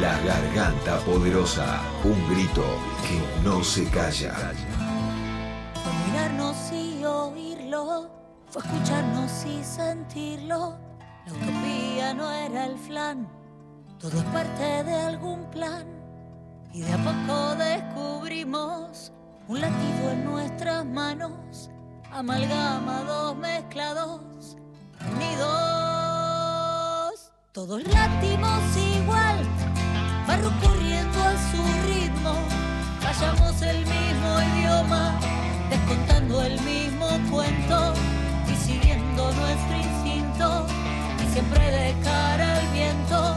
La garganta poderosa, un grito que no se calla. Fue mirarnos y oírlo, fue escucharnos y sentirlo. La utopía no era el flan, todo es parte de algún plan. Y de a poco descubrimos un latido en nuestras manos, amalgamados, mezclados. Todos latimos igual, va corriendo a su ritmo, callamos el mismo idioma, descontando el mismo cuento y siguiendo nuestro instinto, y siempre de cara al viento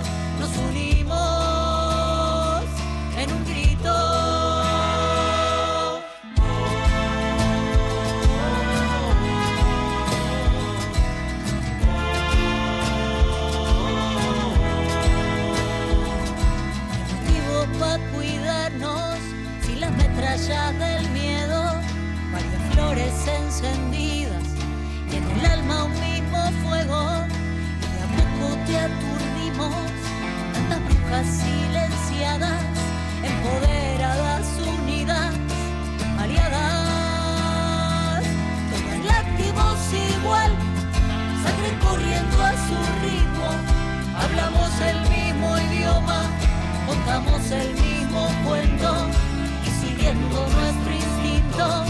silenciadas empoderadas unidas aliadas. Todas láctimos igual sangre corriendo a su ritmo. Hablamos el mismo idioma contamos el mismo cuento. Y siguiendo nuestro instinto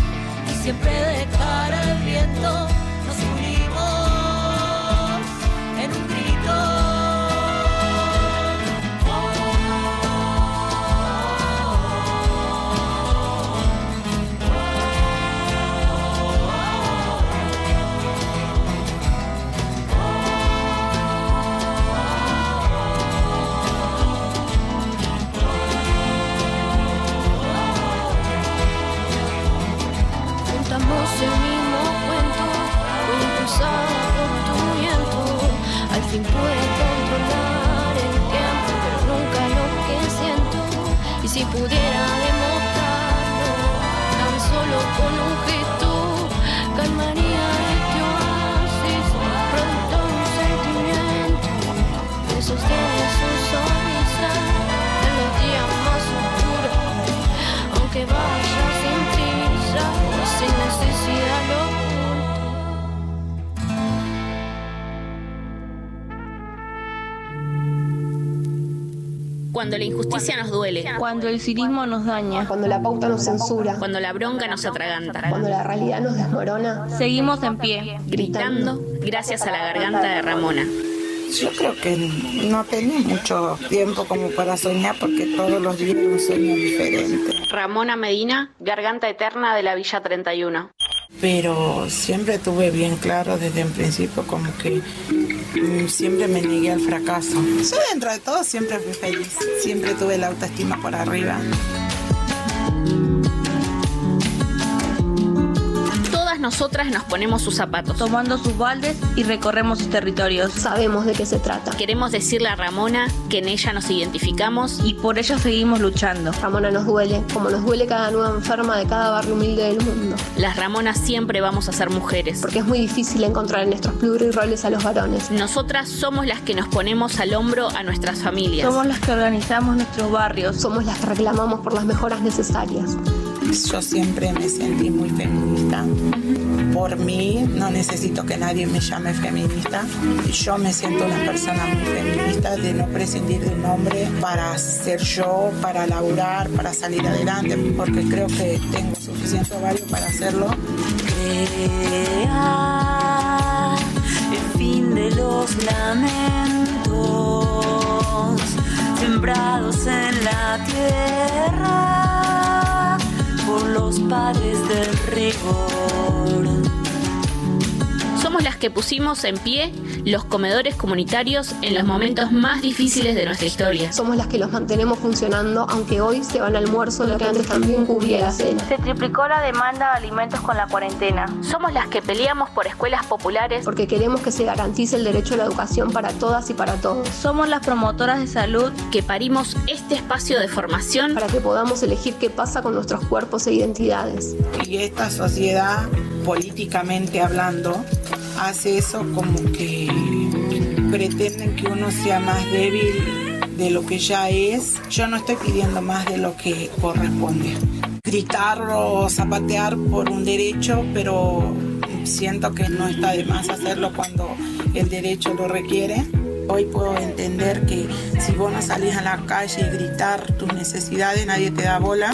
y siempre de cara al viento nos unimos en un grito. Cuando la injusticia nos duele, Cuando el cinismo nos daña, Cuando la pauta nos censura, cuando la bronca nos atraganta, cuando la realidad nos desmorona, seguimos en pie. gritando gracias a la garganta de Ramona. Yo creo que no tenía mucho tiempo como para soñar porque todos los días era un sueño diferente. Ramona Medina, garganta eterna de la Villa 31. Pero siempre tuve bien claro desde un principio como que mm, siempre me negué al fracaso. Yo dentro de todo siempre fui feliz, siempre tuve la autoestima por arriba. Todas nosotras nos ponemos sus zapatos. Tomando sus baldes y recorremos sus territorios. sabemos de qué se trata. Queremos decirle a Ramona que en ella nos identificamos Y por ello seguimos luchando. Ramona nos duele, como nos duele cada nueva enferma de cada barrio humilde del mundo. las Ramonas siempre vamos a ser mujeres. Porque es muy difícil encontrar en nuestros pluriroles a los varones. Nosotras somos las que nos ponemos al hombro a nuestras familias. Somos las que organizamos nuestros barrios. Somos las que reclamamos por las mejoras necesarias. Yo siempre me sentí muy feminista. Por mí no necesito que nadie me llame feminista. Yo me siento una persona muy feminista de no prescindir de un hombre para ser yo, para laburar, para salir adelante, porque creo que tengo suficiente ovario para hacerlo. crear el fin de los lamentos sembrados en la tierra por los padres del rigor. Somos las que pusimos en pie los comedores comunitarios en los momentos más difíciles de nuestra historia. Somos las que los mantenemos funcionando, aunque hoy se van al almuerzo lo que antes también cubría la cena. Se triplicó la demanda de alimentos con la cuarentena. Somos las que peleamos por escuelas populares Porque queremos que se garantice el derecho a la educación para todas y para todos. Somos las promotoras de salud. que parimos este espacio de formación Para que podamos elegir qué pasa con nuestros cuerpos e identidades. Y esta sociedad, políticamente hablando, hace eso como que pretenden que uno sea más débil de lo que ya es. Yo no estoy pidiendo más de lo que corresponde. Gritar o zapatear por un derecho, pero siento que no está de más hacerlo cuando el derecho lo requiere. Hoy puedo entender que si vos no salís a la calle y gritar tus necesidades, nadie te da bola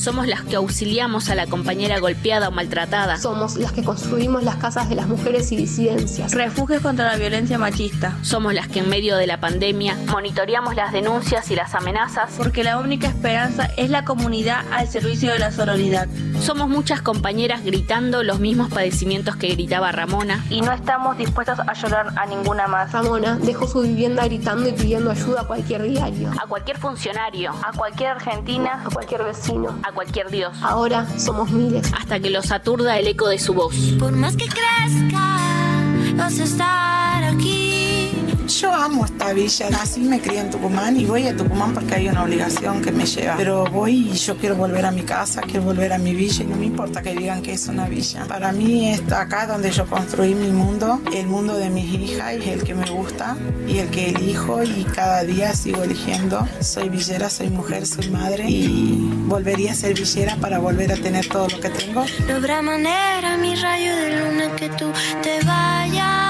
somos las que auxiliamos a la compañera golpeada o maltratada. Somos las que construimos las casas de las mujeres y disidencias. Refugios contra la violencia machista. Somos las que en medio de la pandemia monitoreamos las denuncias y las amenazas. Porque la única esperanza es la comunidad al servicio de la sororidad. Somos muchas compañeras gritando los mismos padecimientos que gritaba Ramona. Y no estamos dispuestas a llorar a ninguna más. Ramona dejó su vivienda gritando y pidiendo ayuda a cualquier diario. A cualquier funcionario. A cualquier argentina. A cualquier vecino cualquier dios. Ahora somos miles. Hasta que los aturda el eco de su voz. Por más que crezca, vas a estar aquí yo amo esta villa, nací me crié en Tucumán y voy a Tucumán porque hay una obligación que me lleva. Pero voy y yo quiero volver a mi casa, quiero volver a mi villa y no me importa que digan que es una villa. Para mí está acá donde yo construí mi mundo, el mundo de mis hijas y el que me gusta y el que elijo y cada día sigo eligiendo. Soy villera, soy mujer, soy madre y volvería a ser villera para volver a tener todo lo que tengo. Habrá manera, mi rayo de luna, que tú te vayas.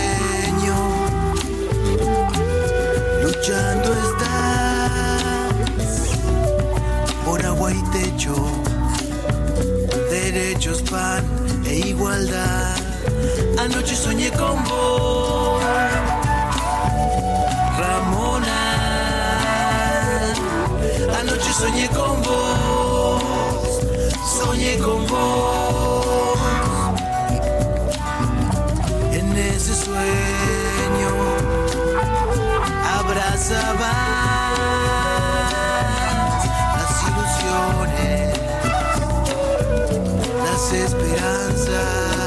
por agua y techo, derechos, pan e igualdad. Anoche soñé con vos, Ramona Anoche soñé con vos, soñé con vos. En ese sueño abrazaba las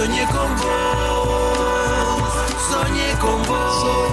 soñé con vos, soñé con vos,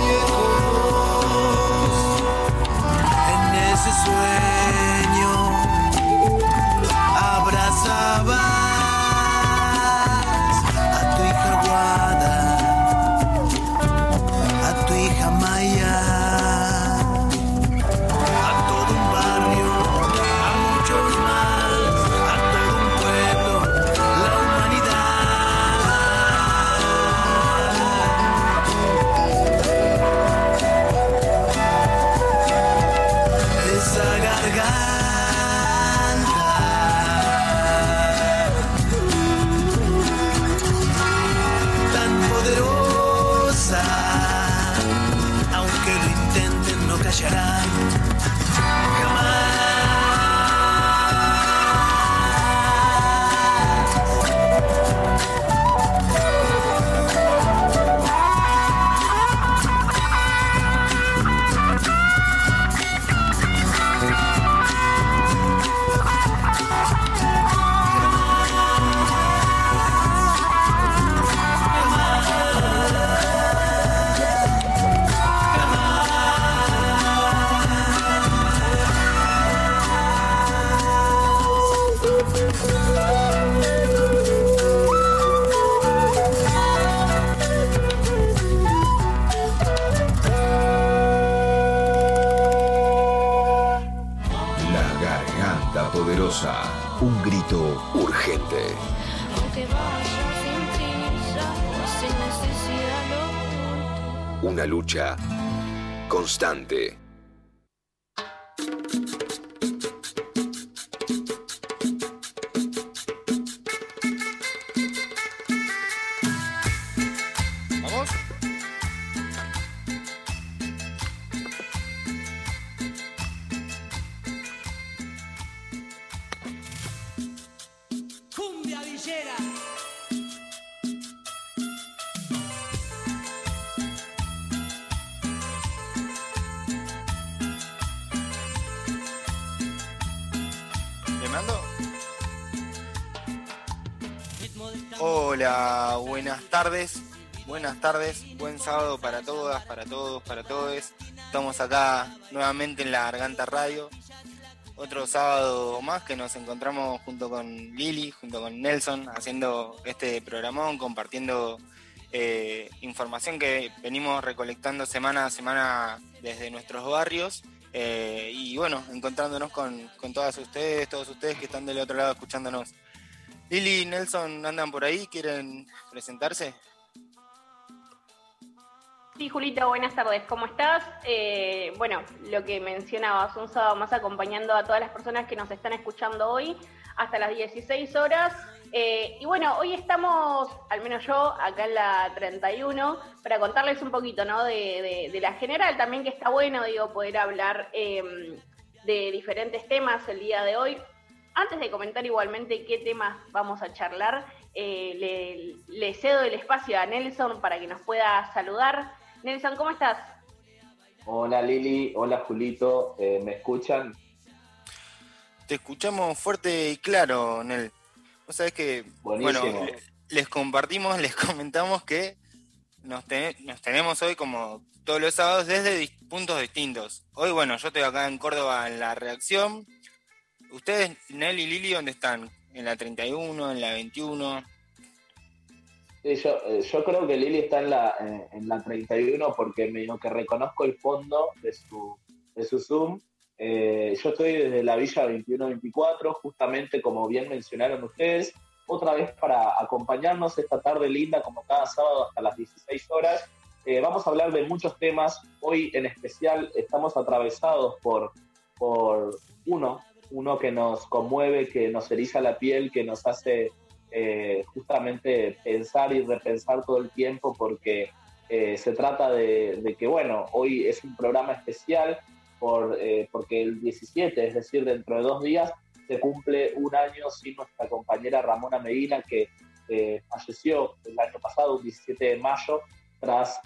lucha constante. ¿Vamos? Cumbia villera. Hola, buenas tardes. Buenas tardes, buen sábado para todas, para todos, para todos. Estamos acá nuevamente en la Garganta Radio. Otro sábado más que nos encontramos junto con Lili, junto con Nelson, haciendo este programón, compartiendo eh, información que venimos recolectando semana a semana desde nuestros barrios. eh, y bueno, encontrándonos con, con todas ustedes, todos ustedes que están del otro lado escuchándonos. Lili y Nelson andan por ahí, ¿quieren presentarse? Sí, Julita, buenas tardes. ¿Cómo estás? Eh, bueno, lo que mencionabas, un sábado más acompañando a todas las personas que nos están escuchando hoy hasta las 16 horas. Eh, y bueno, hoy estamos, al menos yo, acá en la 31, para contarles un poquito, ¿no? De, de- de la general también, que está bueno, digo, poder hablar eh, de diferentes temas el día de hoy. Antes de comentar igualmente qué temas vamos a charlar, eh, le, le cedo el espacio a Nelson para que nos pueda saludar. Nelson, ¿cómo estás? Hola Lili, hola Julito, eh, ¿me escuchan? Te escuchamos fuerte y claro, Nel. Vos sabés que, Buenísimo. bueno, le- les compartimos, les comentamos que nos, te- nos tenemos hoy como todos los sábados desde puntos distintos. Hoy, bueno, yo estoy acá en Córdoba en la reacción. Ustedes, Nel y Lili, ¿dónde están? ¿En la 31, en la 21? Sí, yo, eh, yo creo que Lili está en la, en la 31 porque medio que reconozco el fondo de su, de su Zoom. Eh, yo estoy desde la Villa 21-24, justamente como bien mencionaron ustedes, otra vez para acompañarnos esta tarde linda, como cada sábado hasta las 16 horas. Eh, vamos a hablar de muchos temas. Hoy en especial estamos atravesados por, por uno, uno que nos conmueve, que nos eriza la piel, que nos hace eh, justamente pensar y repensar todo el tiempo porque eh, se trata de, que, bueno, hoy es un programa especial por, eh, porque el 17, es decir, dentro de dos días, se cumple un año sin nuestra compañera Ramona Medina, que falleció el año pasado, un 17 de mayo, tras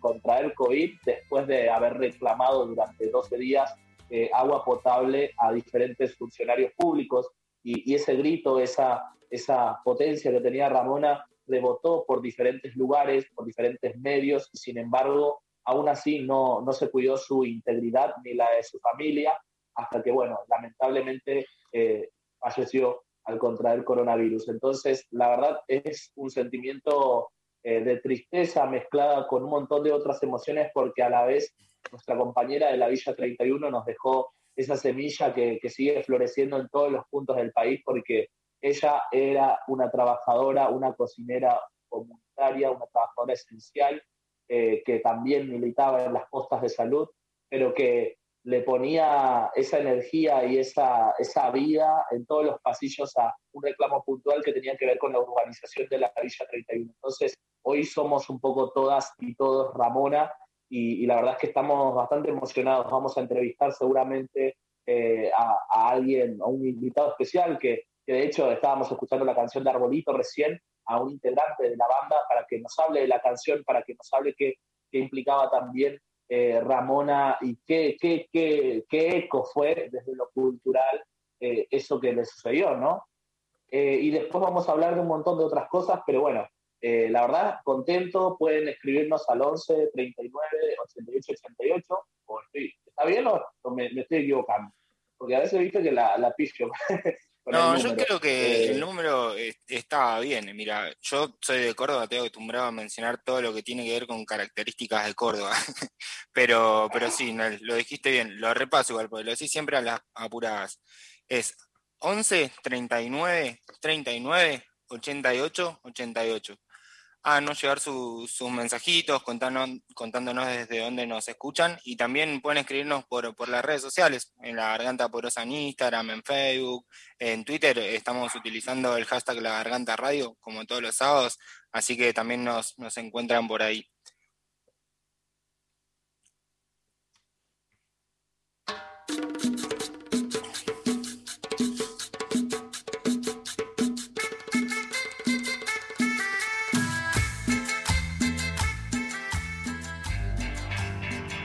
contraer COVID, después de haber reclamado durante 12 días eh, agua potable a diferentes funcionarios públicos. Y, ese grito, esa, esa potencia que tenía Ramona, rebotó por diferentes lugares, por diferentes medios, y sin embargo, aún así no, no se cuidó su integridad ni la de su familia, hasta que, bueno, lamentablemente eh, falleció al contraer coronavirus. Entonces, la verdad es un sentimiento eh, de tristeza mezclada con un montón de otras emociones, porque a la vez nuestra compañera de la Villa 31 nos dejó esa semilla que, que sigue floreciendo en todos los puntos del país, porque ella era una trabajadora, una cocinera comunitaria, una trabajadora esencial, eh, que también militaba en las postas de salud, pero que le ponía esa energía y esa, esa vida en todos los pasillos a un reclamo puntual que tenía que ver con la urbanización de la Villa 31. Entonces, hoy somos un poco todas y todos Ramona, y, la verdad es que estamos bastante emocionados. Vamos a entrevistar seguramente eh, a, alguien, a un invitado especial, que, de hecho estábamos escuchando la canción de Arbolito recién, a un integrante de la banda para que nos hable de la canción, para que nos hable qué, qué implicaba también eh, Ramona y qué, qué, qué, qué, eco fue desde lo cultural eh, eso que le sucedió, ¿no? Y después vamos a hablar de un montón de otras cosas, pero bueno, eh, la verdad, contento, pueden escribirnos al 11 39 88 88, o estoy, ¿está bien o, o me, me, estoy equivocando? Porque a veces viste que la, la. No, yo creo que eh, el número estaba bien. Mira, yo soy de Córdoba, estoy acostumbrado a mencionar todo lo que tiene que ver con características de Córdoba. pero, pero sí, no, lo dijiste bien. Lo repaso igual, porque lo decís siempre a las apuradas. Es 11 39 39 88 88. Háganos llegar sus mensajitos contándonos desde dónde nos escuchan y también pueden escribirnos por, por las redes sociales, en la Garganta Porosa en Instagram, en Facebook, en Twitter estamos utilizando el hashtag La Garganta Radio como todos los sábados, así que también nos, nos encuentran por ahí.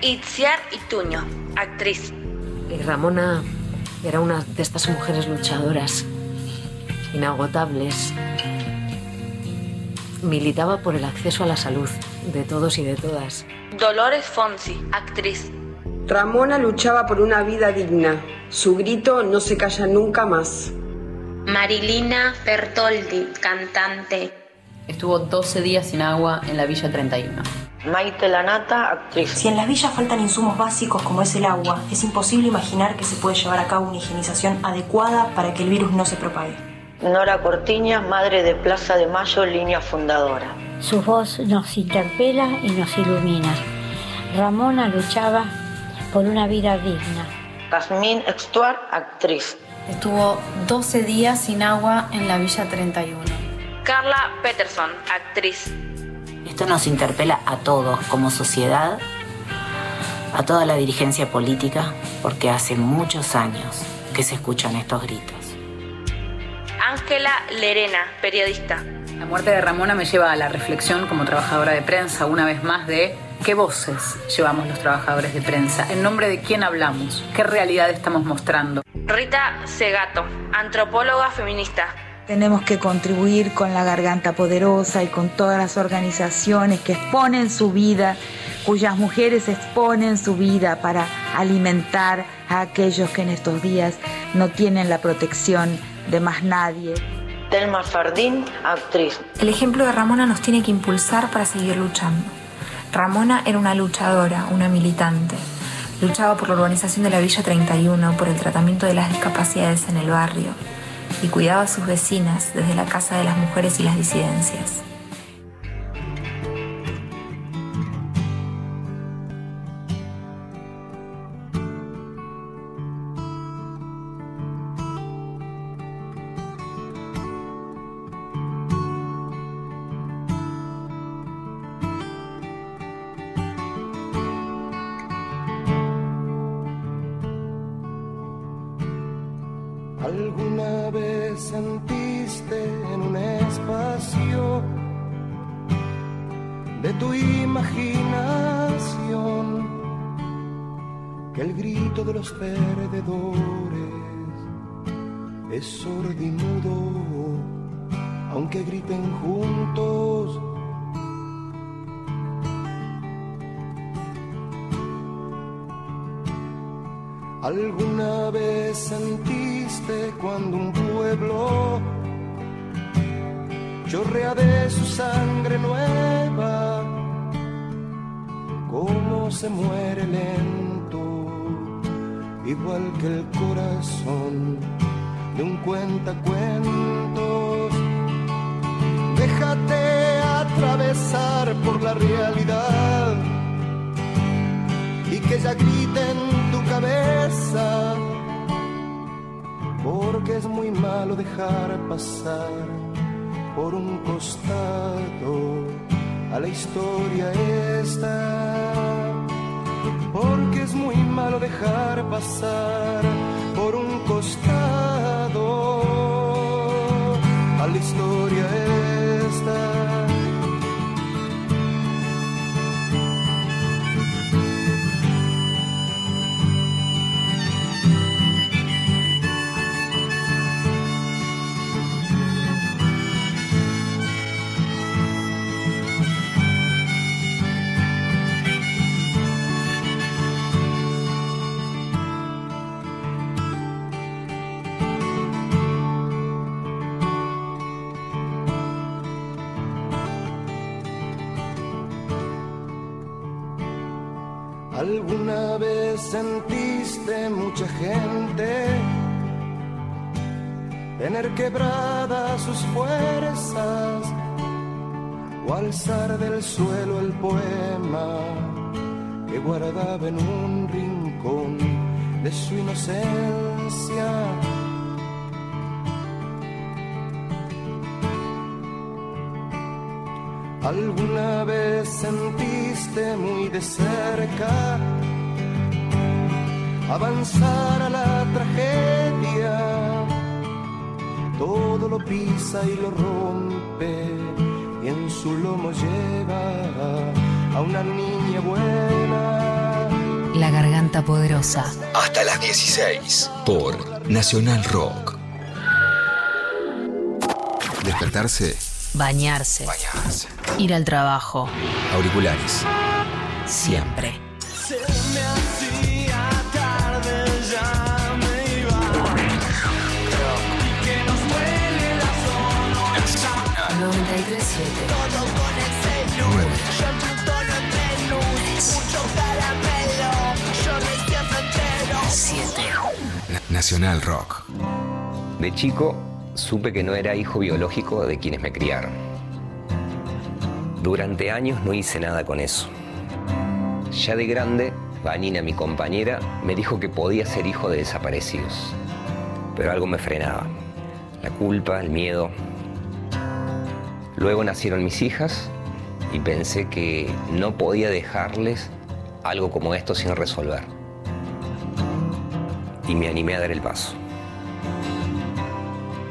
Itziar Ituño, actriz. Y Ramona era una de estas mujeres luchadoras, inagotables. Militaba por el acceso a la salud de todos y de todas. Dolores Fonsi, actriz. Ramona luchaba por una vida digna. Su grito no se calla nunca más. Marilina Bertoldi, cantante. Estuvo 12 días sin agua en la Villa 31. Maite Lanata, actriz. Si en las villas faltan insumos básicos como es el agua, es imposible imaginar que se puede llevar a cabo una higienización adecuada para que el virus no se propague. Nora Cortiña, madre de Plaza de Mayo, línea fundadora. Su voz nos interpela y nos ilumina. Ramona luchaba por una vida digna. Jasmine Extuar, actriz. Estuvo 12 días sin agua en la Villa 31. Carla Peterson, actriz. Esto nos interpela a todos como sociedad, a toda la dirigencia política, porque hace muchos años que se escuchan estos gritos. Ángela Lerena, periodista. La muerte de Ramona me lleva a la reflexión como trabajadora de prensa, una vez más, de qué voces llevamos los trabajadores de prensa, en nombre de quién hablamos, qué realidad estamos mostrando. Rita Segato, antropóloga feminista. Tenemos que contribuir con la Garganta Poderosa y con todas las organizaciones que exponen su vida, cuyas mujeres exponen su vida para alimentar a aquellos que en estos días no tienen la protección de más nadie. Telma Fardín, actriz. El ejemplo de Ramona nos tiene que impulsar para seguir luchando. Ramona era una luchadora, una militante. Luchaba por la urbanización de la Villa 31, por el tratamiento de las discapacidades en el barrio y cuidaba a sus vecinas desde la Casa de las Mujeres y las Disidencias. Hasta las 16 por Nacional Rock. Despertarse. Bañarse. Bañarse. Ir al trabajo. Auriculares. Siempre. Se me hacía tarde, ya me iba. Y que nos duele la zona. 937. Todo con el celu. Yo en tu tono de luz. Mucho caramelo. Yo recién entero. 7. Nacional Rock. De chico supe que no era hijo biológico de quienes me criaron. Durante años no hice nada con eso. Ya de grande, Vanina, mi compañera, me dijo que podía ser hijo de desaparecidos. Pero algo me frenaba. La culpa, el miedo. Luego nacieron mis hijas y pensé que no podía dejarles algo como esto sin resolver. Y me animé a dar el paso.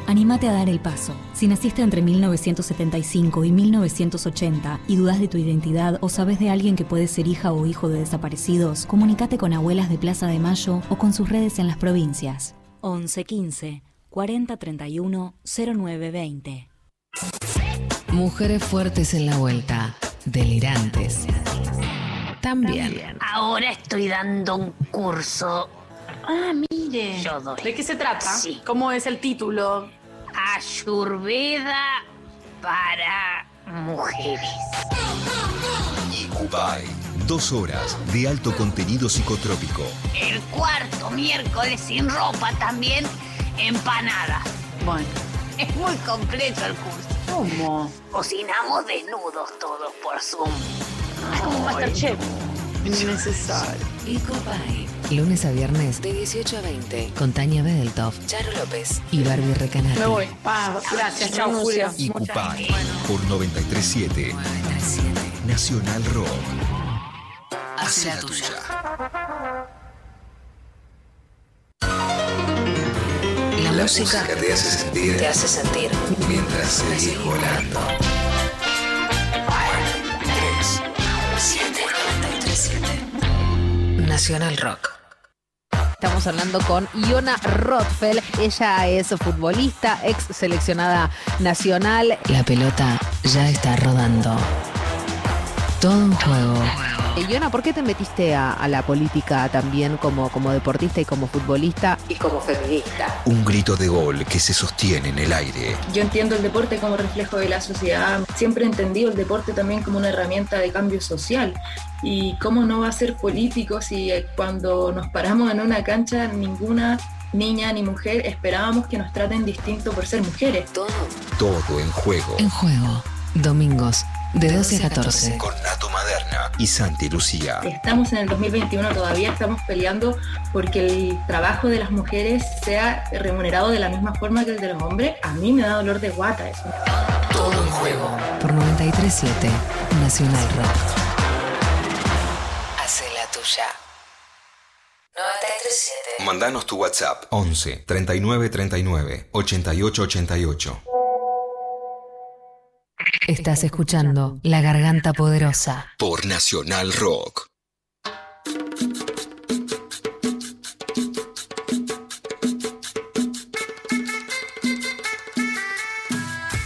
Anímate a dar el paso. Si naciste entre 1975 y 1980 y dudas de tu identidad o sabes de alguien que puede ser hija o hijo de desaparecidos, comunícate con Abuelas de Plaza de Mayo o con sus redes en las provincias. 1115 4031 0920. Mujeres fuertes en la vuelta. Delirantes. También. Ahora estoy dando un curso. Ah, mire. Yo doy. ¿De qué se trata? Sí. ¿Cómo es el título? Ayurveda para mujeres. Icubai. Dos horas de alto contenido psicotrópico. El cuarto miércoles sin ropa también empanadas. Bueno. Es muy completo el curso. ¿Cómo? Cocinamos desnudos todos por Zoom. Es como Ay, Masterchef. Innecesario. Ecopay. Lunes a viernes de 18 a 20 con Tania Bedeltoff, Charo López y Barbie Recanati. Me voy. Gracias. Chao, Julio. Icupai. Por 937. Nacional Rock. Hace la tuya. La, música te hace sentir. te hace sentir. Mientras seguís volando. Nacional Rock. Estamos hablando con Iona Rothfeld. Ella es futbolista, ex seleccionada nacional. La pelota ya está rodando. Todo un juego. Iona, ¿por qué te metiste a, a la política también como, como deportista y como futbolista? Y como feminista. Un grito de gol que se sostiene en el aire. Yo entiendo el deporte como reflejo de la sociedad. Siempre he entendido el deporte también como una herramienta de cambio social. Y cómo no va a ser político si eh, cuando nos paramos en una cancha ninguna niña ni mujer esperábamos que nos traten distinto por ser mujeres. Todo. Todo en juego. En juego. Domingos de 12 a 14. Con Nato Maderna y Santi Lucía. Estamos en el 2021, todavía estamos peleando porque el trabajo de las mujeres sea remunerado de la misma forma que el de los hombres. A mí me da dolor de guata eso. Todo en juego. Por 937 Nacional Rock. Hace la tuya. 937. Mandanos tu WhatsApp 11 39 39 88 88. Estás escuchando La Garganta Poderosa. Por Nacional Rock.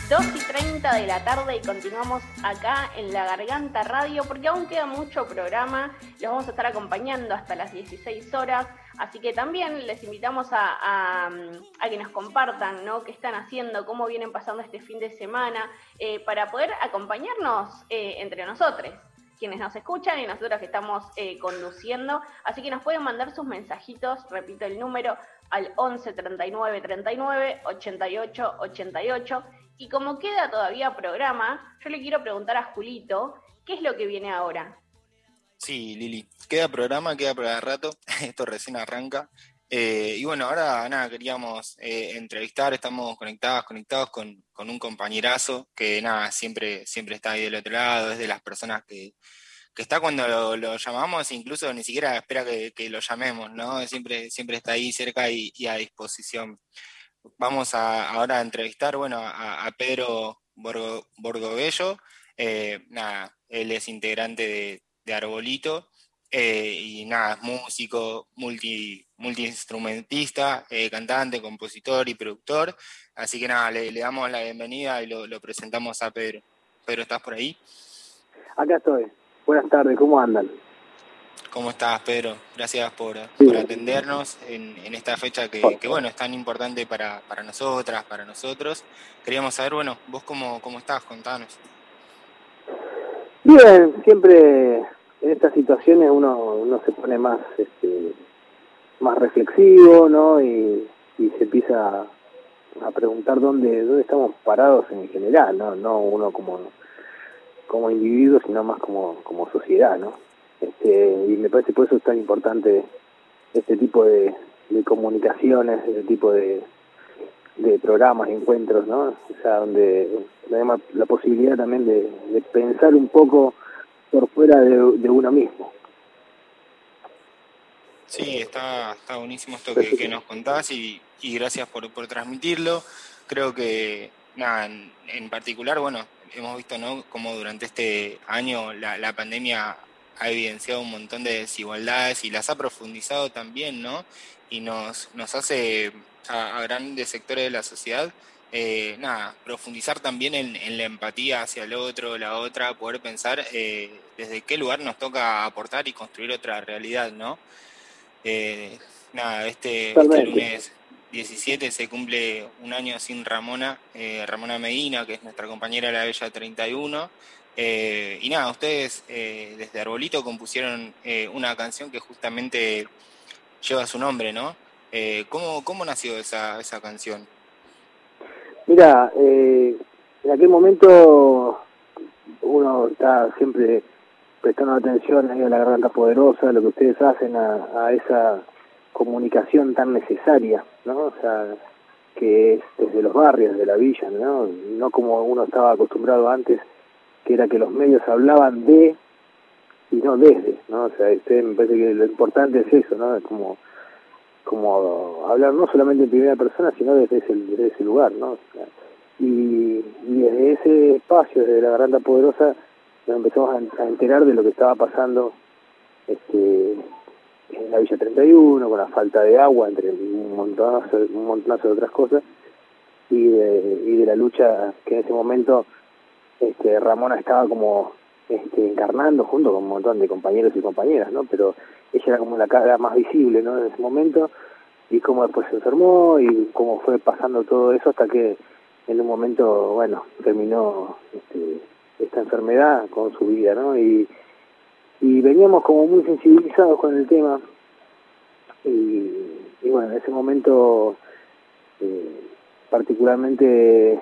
Dos y 30 de la tarde y continuamos acá en La Garganta Radio porque aún queda mucho programa. Los vamos a estar acompañando hasta las 16 horas. Así que también les invitamos a, a- que nos compartan ¿no? qué están haciendo, cómo vienen pasando este fin de semana, eh, para poder acompañarnos eh, entre nosotros. quienes nos escuchan y nosotros que estamos eh, conduciendo. Así que nos pueden mandar sus mensajitos, repito el número, al 11 39 39 88 88. Y como queda todavía programa, yo le quiero preguntar a Julito, ¿qué es lo que viene ahora? Sí, Lili, queda programa, queda para rato, esto recién arranca. Eh, y bueno, ahora nada, queríamos eh, entrevistar, estamos conectados, conectados con, con, un compañerazo que nada, siempre, siempre está ahí del otro lado, es de las personas que, que está cuando lo, llamamos, incluso ni siquiera espera que, lo llamemos, ¿no? Siempre, siempre está ahí cerca y, a disposición. Vamos a, ahora a entrevistar, bueno, a, Pedro Borgo, eh, nada, él es integrante de, de Arbolito, eh, y nada, es músico, multi, multiinstrumentista, eh, cantante, compositor y productor. Así que nada, le, le damos la bienvenida y lo, lo, presentamos a Pedro. Pedro, ¿estás por ahí? Acá estoy. Buenas tardes, ¿cómo andan? ¿Cómo estás, Pedro? Gracias por, sí. por atendernos en, en, esta fecha que, que, bueno, es tan importante para, para nosotras, para nosotros. Queríamos saber, bueno, vos cómo, cómo estás, contanos. Bien, siempre en estas situaciones uno, uno se pone más este, más reflexivo, ¿no? Y, y se empieza a, preguntar dónde dónde estamos parados en general, ¿no? No uno como como individuo, sino más como como sociedad, ¿no? Este, y me parece por eso es tan importante este tipo de, de comunicaciones, este tipo de, de programas, encuentros, ¿no? O sea, donde tenemos la posibilidad también de, de pensar un poco por fuera de, de uno mismo. Sí, está, está buenísimo esto que, nos contás y, y gracias por, por, transmitirlo. Creo que, nada, en, particular, bueno, hemos visto, ¿no?, como durante este año la, la pandemia ha evidenciado un montón de desigualdades y las ha profundizado también, ¿no? Y nos, nos hace a grandes sectores de la sociedad eh, nada, profundizar también en, en, la empatía hacia el otro, la otra, poder pensar eh, desde qué lugar nos toca aportar y construir otra realidad, ¿no? Eh, nada, este, este, lunes 17 se cumple un año sin Ramona, Ramona Medina, que es nuestra compañera de la Bella 31. y nada, ustedes desde Arbolito compusieron una canción que justamente lleva su nombre, ¿no? ¿cómo, ¿Cómo nació esa, esa canción? Mira, eh, en aquel momento uno está siempre prestando atención ahí a la garganta poderosa, lo que ustedes hacen a, a esa comunicación tan necesaria, ¿no? O sea, que es desde los barrios, de la villa, ¿no? No como uno estaba acostumbrado antes, que era que los medios hablaban de y no desde, ¿no? O sea, usted me parece que lo importante es eso, ¿no? Como como hablar no solamente en primera persona, sino desde ese, desde ese lugar, ¿no? Y, y desde ese espacio, desde la garganta poderosa, nos empezamos a, enterar de lo que estaba pasando este, en la Villa 31, con la falta de agua, entre un montonazo, un montonazo de otras cosas, y de, y de la lucha que en ese momento este, Ramona estaba como este, encarnando junto con un montón de compañeros y compañeras, ¿no? Pero ella era como la cara más visible, ¿no? En ese momento, y cómo después se enfermó y cómo fue pasando todo eso hasta que en un momento, bueno, terminó este, esta enfermedad con su vida, ¿no? Y, veníamos como muy sensibilizados con el tema y, y bueno, en ese momento eh, particularmente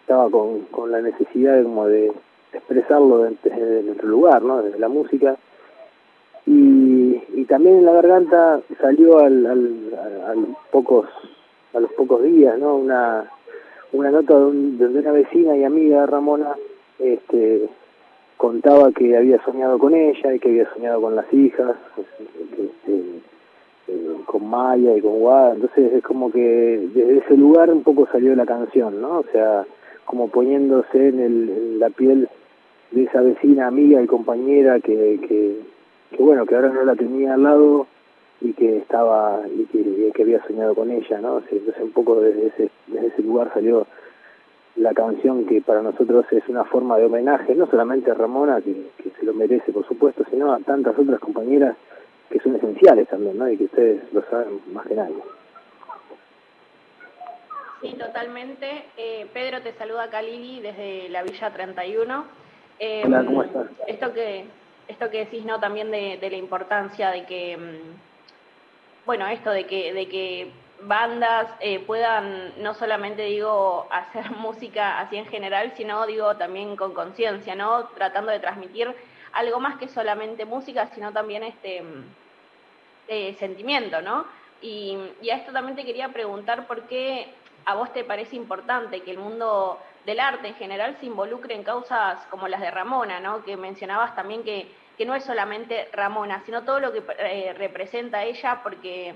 estaba con, la necesidad de como de expresarlo desde nuestro lugar, ¿no? Desde la música. Y, y también en la garganta salió al, al, a, a, pocos a los pocos días, ¿no? Una una nota de, un, de una vecina y amiga de Ramona este contaba que había soñado con ella y que había soñado con las hijas, este, eh, con Maya y con Guada, entonces es como que desde ese lugar un poco salió la canción, ¿no? O sea, como poniéndose en, el, la piel de esa vecina, amiga y compañera que, que, que, bueno, que ahora no la tenía al lado y que estaba, y que, que había soñado con ella, ¿no? Entonces un poco desde ese, desde ese lugar salió la canción que para nosotros es una forma de homenaje, no solamente a Ramona, que, que se lo merece por supuesto, sino a tantas otras compañeras que son esenciales también, ¿no? Y que ustedes lo saben más que nadie. Sí, totalmente. Eh, Pedro te saluda acá Lili desde la Villa 31. Eh, Hola, ¿cómo estás? Esto que, esto que decís, ¿no? También de, la importancia de que, mm, bueno, esto de que, de que bandas eh, puedan no solamente digo hacer música así en general, sino digo también con conciencia, ¿no? Tratando de transmitir algo más que solamente música, sino también este eh, sentimiento, ¿no? Y, y a esto también te quería preguntar por qué a vos te parece importante que el mundo del arte en general se involucre en causas como las de Ramona, ¿no? Que mencionabas también que, que no es solamente Ramona, sino todo lo que eh, representa ella, porque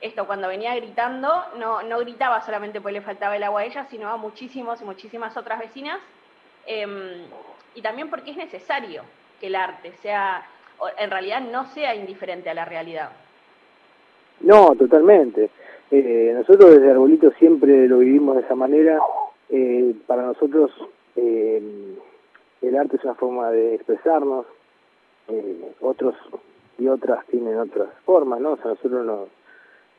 esto cuando venía gritando, no, no gritaba solamente porque le faltaba el agua a ella, sino a muchísimos y muchísimas otras vecinas, em, y también porque es necesario que el arte sea, en realidad no sea indiferente a la realidad. No, totalmente. Eh, nosotros desde Arbolito siempre lo vivimos de esa manera. Eh, para nosotros eh, el arte es una forma de expresarnos. Eh, otros y otras tienen otras formas, ¿no? O sea, nosotros nos,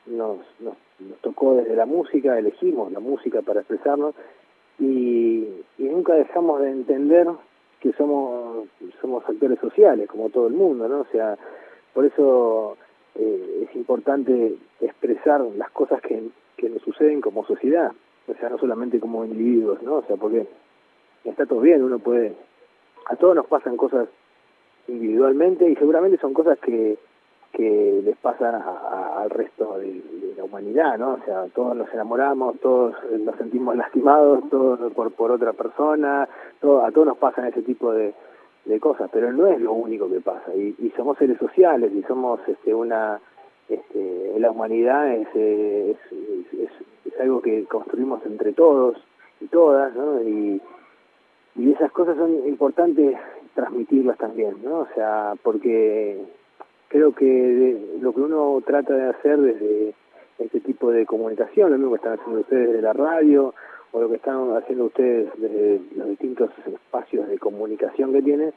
nos, nos, nos tocó desde la música, elegimos la música para expresarnos y, y nunca dejamos de entender que somos somos actores sociales como todo el mundo, ¿no? O sea, por eso eh, es importante expresar las cosas que nos suceden como sociedad, o sea, no solamente como individuos, ¿no? O sea, porque está todo bien, uno puede, a todos nos pasan cosas individualmente y seguramente son cosas que, que les pasan a, al resto de, la humanidad, ¿no? O sea, todos nos enamoramos, todos nos sentimos lastimados, todos por, por otra persona, todo, a todos nos pasan ese tipo de, de cosas, pero no es lo único que pasa. Y, y somos seres sociales y somos este, una, este, la humanidad es, es, es, que construimos entre todos y todas, ¿no? Y, esas cosas son importantes transmitirlas también, ¿no? O sea, porque creo que lo que uno trata de hacer desde este tipo de comunicación, lo mismo que están haciendo ustedes desde la radio, o lo que están haciendo ustedes desde los distintos espacios de comunicación que tienen,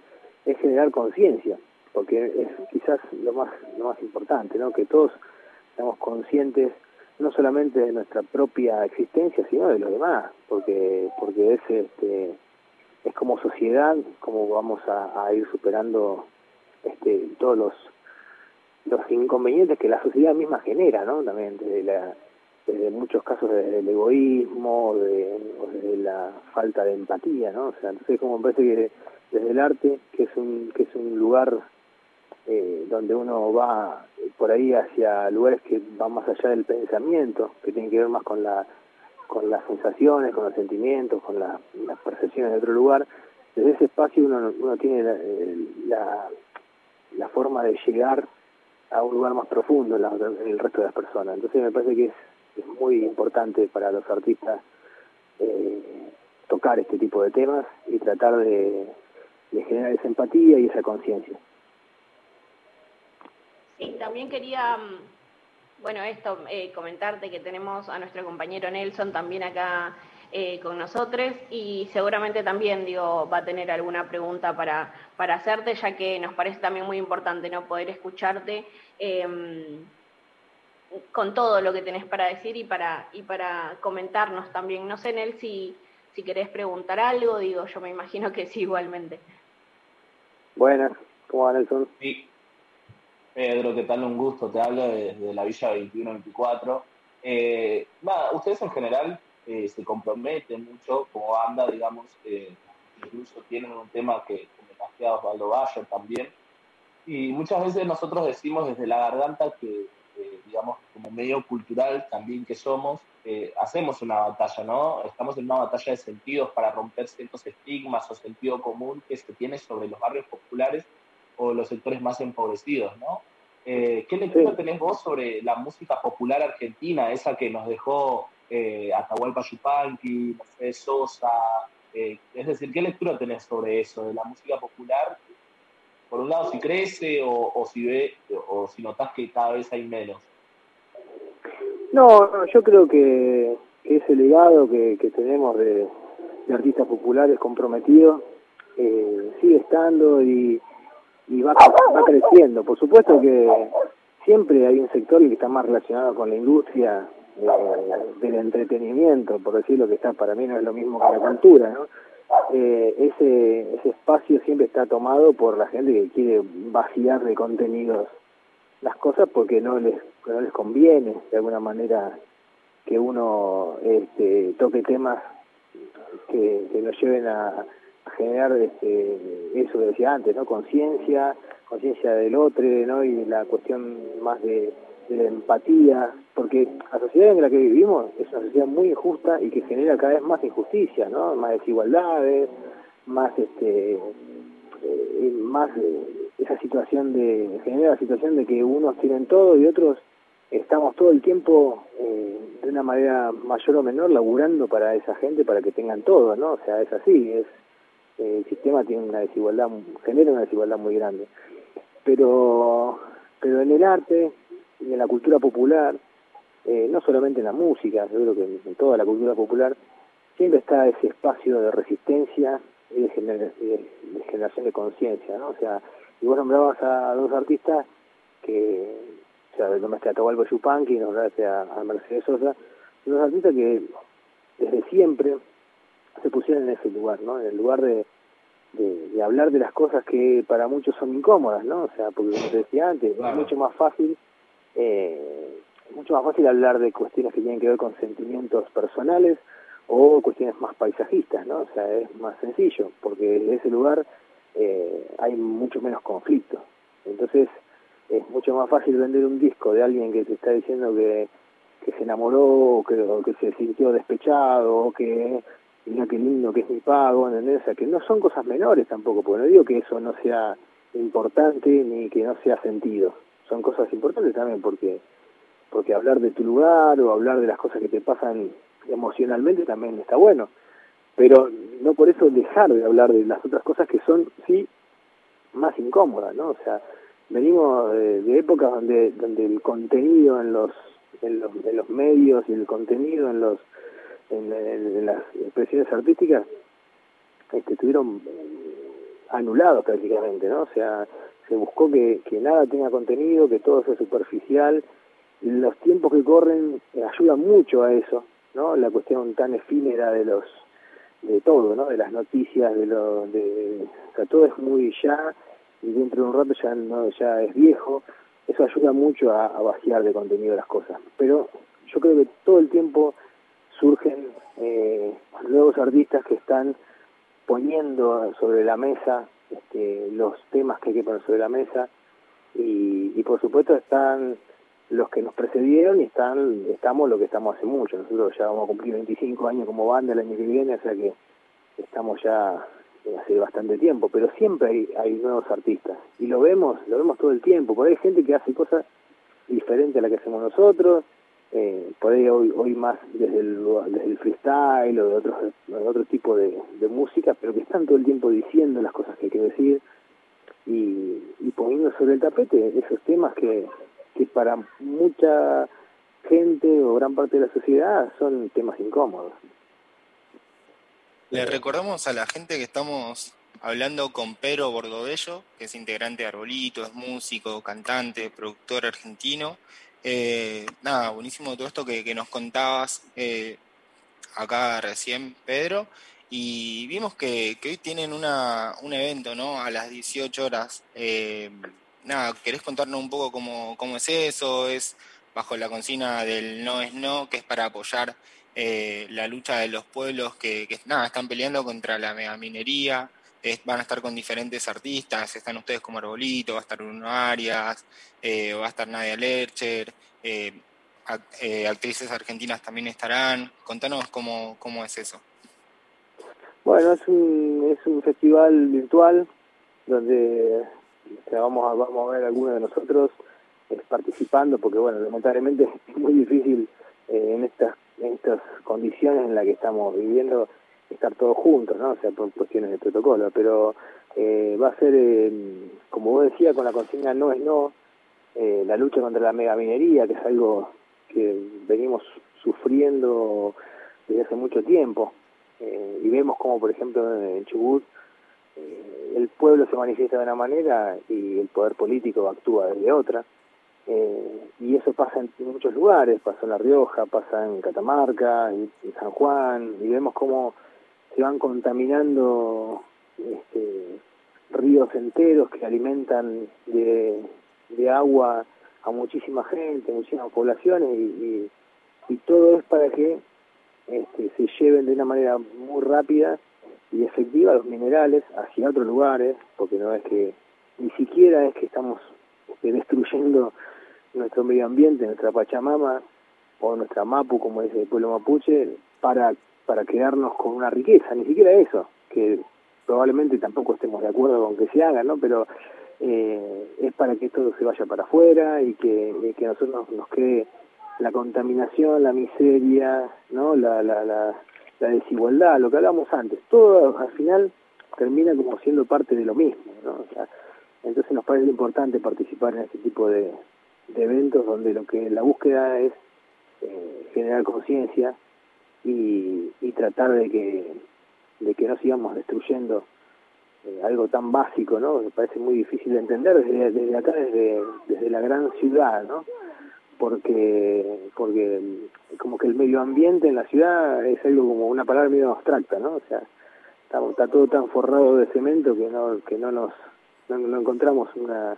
es generar conciencia, porque es quizás lo más, lo más importante, ¿no? Que todos seamos conscientes no solamente de nuestra propia existencia, sino de los demás, porque, porque es este es como sociedad como vamos a, ir superando este todos los los inconvenientes que la sociedad misma genera, ¿no? También desde, la, desde muchos casos desde el egoísmo, de, de la falta de empatía, ¿no? O sea, entonces como me parece que desde el arte, que es un que es un lugar eh, donde uno va por ahí hacia lugares que van más allá del pensamiento, que tienen que ver más con la con las sensaciones, con los sentimientos, con la, las percepciones de otro lugar, desde ese espacio uno, uno tiene la, la, forma de llegar a un lugar más profundo en, el resto de las personas. Entonces me parece que es, muy importante para los artistas eh, tocar este tipo de temas y tratar de generar esa empatía y esa conciencia. Sí, también quería bueno, esto, eh, comentarte que tenemos a nuestro compañero Nelson también acá eh, con nosotros y seguramente también, digo, va a tener alguna pregunta para, para hacerte, ya que nos parece también muy importante no poder escucharte eh, con todo lo que tenés para decir y para, y para comentarnos también. No sé, Nel, si, si querés preguntar algo, digo, yo me imagino que sí, igualmente. Buenas, ¿cómo va Nelson? Sí. Pedro, ¿qué tal? Un gusto, te hablo desde la Villa 2124. Eh, ustedes en general eh, se comprometen mucho como banda, digamos, eh, incluso tienen un tema que homenajea a Osvaldo Bayer también. Y muchas veces nosotros decimos desde la garganta que, eh, digamos, como medio cultural también que somos, eh, hacemos una batalla, ¿no? Estamos en una batalla de sentidos para romper ciertos estigmas o sentido común que se tiene sobre los barrios populares o los sectores más empobrecidos, ¿no? Eh, ¿Qué lectura sí. tenés vos sobre la música popular argentina, esa que nos dejó eh, Atahualpa Yupanqui, Mercedes Sosa? Eh, es decir, ¿qué lectura tenés sobre eso, de la música popular? Por un lado, si crece o, o si ve, o si notás que cada vez hay menos. No, no yo creo que, que ese legado que, que tenemos de, de artistas populares comprometidos sigue estando y y va, va creciendo. Por supuesto que siempre hay un sector que está más relacionado con la industria eh, del entretenimiento, por decirlo que está para mí no es lo mismo que la cultura, ¿no? eh, ese, ese espacio siempre está tomado por la gente que quiere vaciar de contenidos las cosas porque no les, no les conviene de alguna manera que uno este, toque temas que, que nos lleven a generar este, eso que decía antes, ¿no? Conciencia, conciencia del otro, ¿no? Y la cuestión más de, la empatía, porque la sociedad en la que vivimos es una sociedad muy injusta y que genera cada vez más injusticia, ¿no? Más desigualdades, más este eh, más eh, esa situación de genera la situación de que unos tienen todo y otros estamos todo el tiempo eh, de una manera mayor o menor laburando para esa gente para que tengan todo, ¿no? O sea, es así, es el sistema tiene una desigualdad, genera una desigualdad muy grande. Pero, pero en el arte y en la cultura popular, eh, no solamente en la música, yo creo que en toda la cultura popular, siempre está ese espacio de resistencia y de, gener- generación de conciencia, ¿no? O sea, y vos nombrabas a dos artistas que, o sea, nombraste a Atahualpa Yupanqui nombraste a, a Mercedes Sosa, dos artistas que desde siempre se pusieron en ese lugar, ¿no? En el lugar de, de, de hablar de las cosas que para muchos son incómodas, ¿no? O sea, porque como te decía antes, es mucho más fácil, eh, es mucho más fácil hablar de cuestiones que tienen que ver con sentimientos personales o cuestiones más paisajistas, ¿no? O sea, es más sencillo, porque en ese lugar eh, hay mucho menos conflicto. Entonces, es mucho más fácil vender un disco de alguien que te está diciendo que, que se enamoró o que, o que se sintió despechado o que mira qué lindo que es mi pago. O sea, que no son cosas menores tampoco, porque no digo que eso no sea importante ni que no sea sentido. Son cosas importantes también porque porque hablar de tu lugar o hablar de las cosas que te pasan emocionalmente también está bueno. Pero no por eso dejar de hablar de las otras cosas que son, sí, más incómodas, ¿no? O sea, venimos de, de épocas donde donde el contenido en los, en los en los medios y el contenido en los en, las expresiones artísticas este, estuvieron anulados prácticamente, ¿no? O sea, se buscó que, que nada tenga contenido, que todo sea superficial. Los tiempos que corren eh, ayudan mucho a eso, ¿no? La cuestión tan efímera de los de todo, ¿no? De las noticias, de lo de, o sea, todo es muy ya y dentro de un rato ya no ya es viejo. Eso ayuda mucho a, a vaciar de contenido las cosas. Pero yo creo que todo el tiempo surgen eh, nuevos artistas que están poniendo sobre la mesa este, los temas que hay que poner sobre la mesa. Y, y por supuesto están los que nos precedieron y están estamos lo que estamos hace mucho. Nosotros ya vamos a cumplir 25 años como banda el año que viene o sea que estamos ya eh, hace bastante tiempo. Pero siempre hay, hay nuevos artistas. Y lo vemos lo vemos todo el tiempo. Por ahí hay gente que hace cosas diferentes a la que hacemos nosotros eh, por ahí hoy, hoy más desde el, desde el freestyle o de otro, de otro tipo de, de música, pero que están todo el tiempo diciendo las cosas que hay que decir y, y poniendo sobre el tapete esos temas que, que para mucha gente o gran parte de la sociedad son temas incómodos. Le recordamos a la gente que estamos hablando con Pedro Bordobello, que es integrante de Arbolito, es músico, cantante, productor argentino. Eh, nada, buenísimo todo esto que, que nos contabas eh, acá recién, Pedro. Y vimos que, que hoy tienen una, un evento, ¿no? A las 18 horas. Eh, nada, ¿querés contarnos un poco cómo, cómo es eso? ¿Es bajo la consigna del no es no, que es para apoyar eh, la lucha de los pueblos que, que, nada, están peleando contra la megaminería? Van a estar con diferentes artistas, están ustedes como Arbolito, va a estar Bruno Arias, eh, va a estar Nadia Lercher, eh, eh, actrices argentinas también estarán. Contanos cómo, cómo es eso. Bueno, es un, es un festival virtual donde vamos, a, vamos a ver algunos de nosotros participando, porque bueno, lamentablemente es muy difícil en estas en estas condiciones en las que estamos viviendo estar todos juntos, ¿no? O sea, por cuestiones de protocolo, pero eh, va a ser, eh, como vos decías, con la consigna no es no, eh, la lucha contra la megaminería, que es algo que venimos sufriendo desde hace mucho tiempo. Eh, y vemos como, por ejemplo, en Chubut, eh, el pueblo se manifiesta de una manera y el poder político actúa desde otra. Eh, y eso pasa en muchos lugares, pasa en La Rioja, pasa en Catamarca, en, en San Juan, y vemos cómo se van contaminando este, ríos enteros que alimentan de, agua a muchísima gente, muchísimas poblaciones y, y, y todo es para que este, se lleven de una manera muy rápida y efectiva los minerales hacia otros lugares, porque no es que ni siquiera es que estamos este, destruyendo nuestro medio ambiente, nuestra Pachamama o nuestra Mapu, como dice el pueblo mapuche, para, para quedarnos con una riqueza, ni siquiera eso, que probablemente tampoco estemos de acuerdo con que se haga, ¿no? Pero eh, es para que todo se vaya para afuera y que, que a nosotros nos, quede la contaminación, la miseria, ¿no? La, la, la, la desigualdad, lo que hablamos antes, todo al final termina como siendo parte de lo mismo, ¿no? O sea, entonces nos parece importante participar en este tipo de, de eventos donde lo que la búsqueda es eh, generar conciencia y, y tratar de que de que no sigamos destruyendo eh, algo tan básico, ¿no? Me parece muy difícil de entender desde, desde acá, desde, desde la gran ciudad, ¿no? Porque, porque como que el medio ambiente en la ciudad es algo como una palabra medio abstracta, ¿no? O sea, está, está todo tan forrado de cemento que no, que no nos, no, no encontramos una,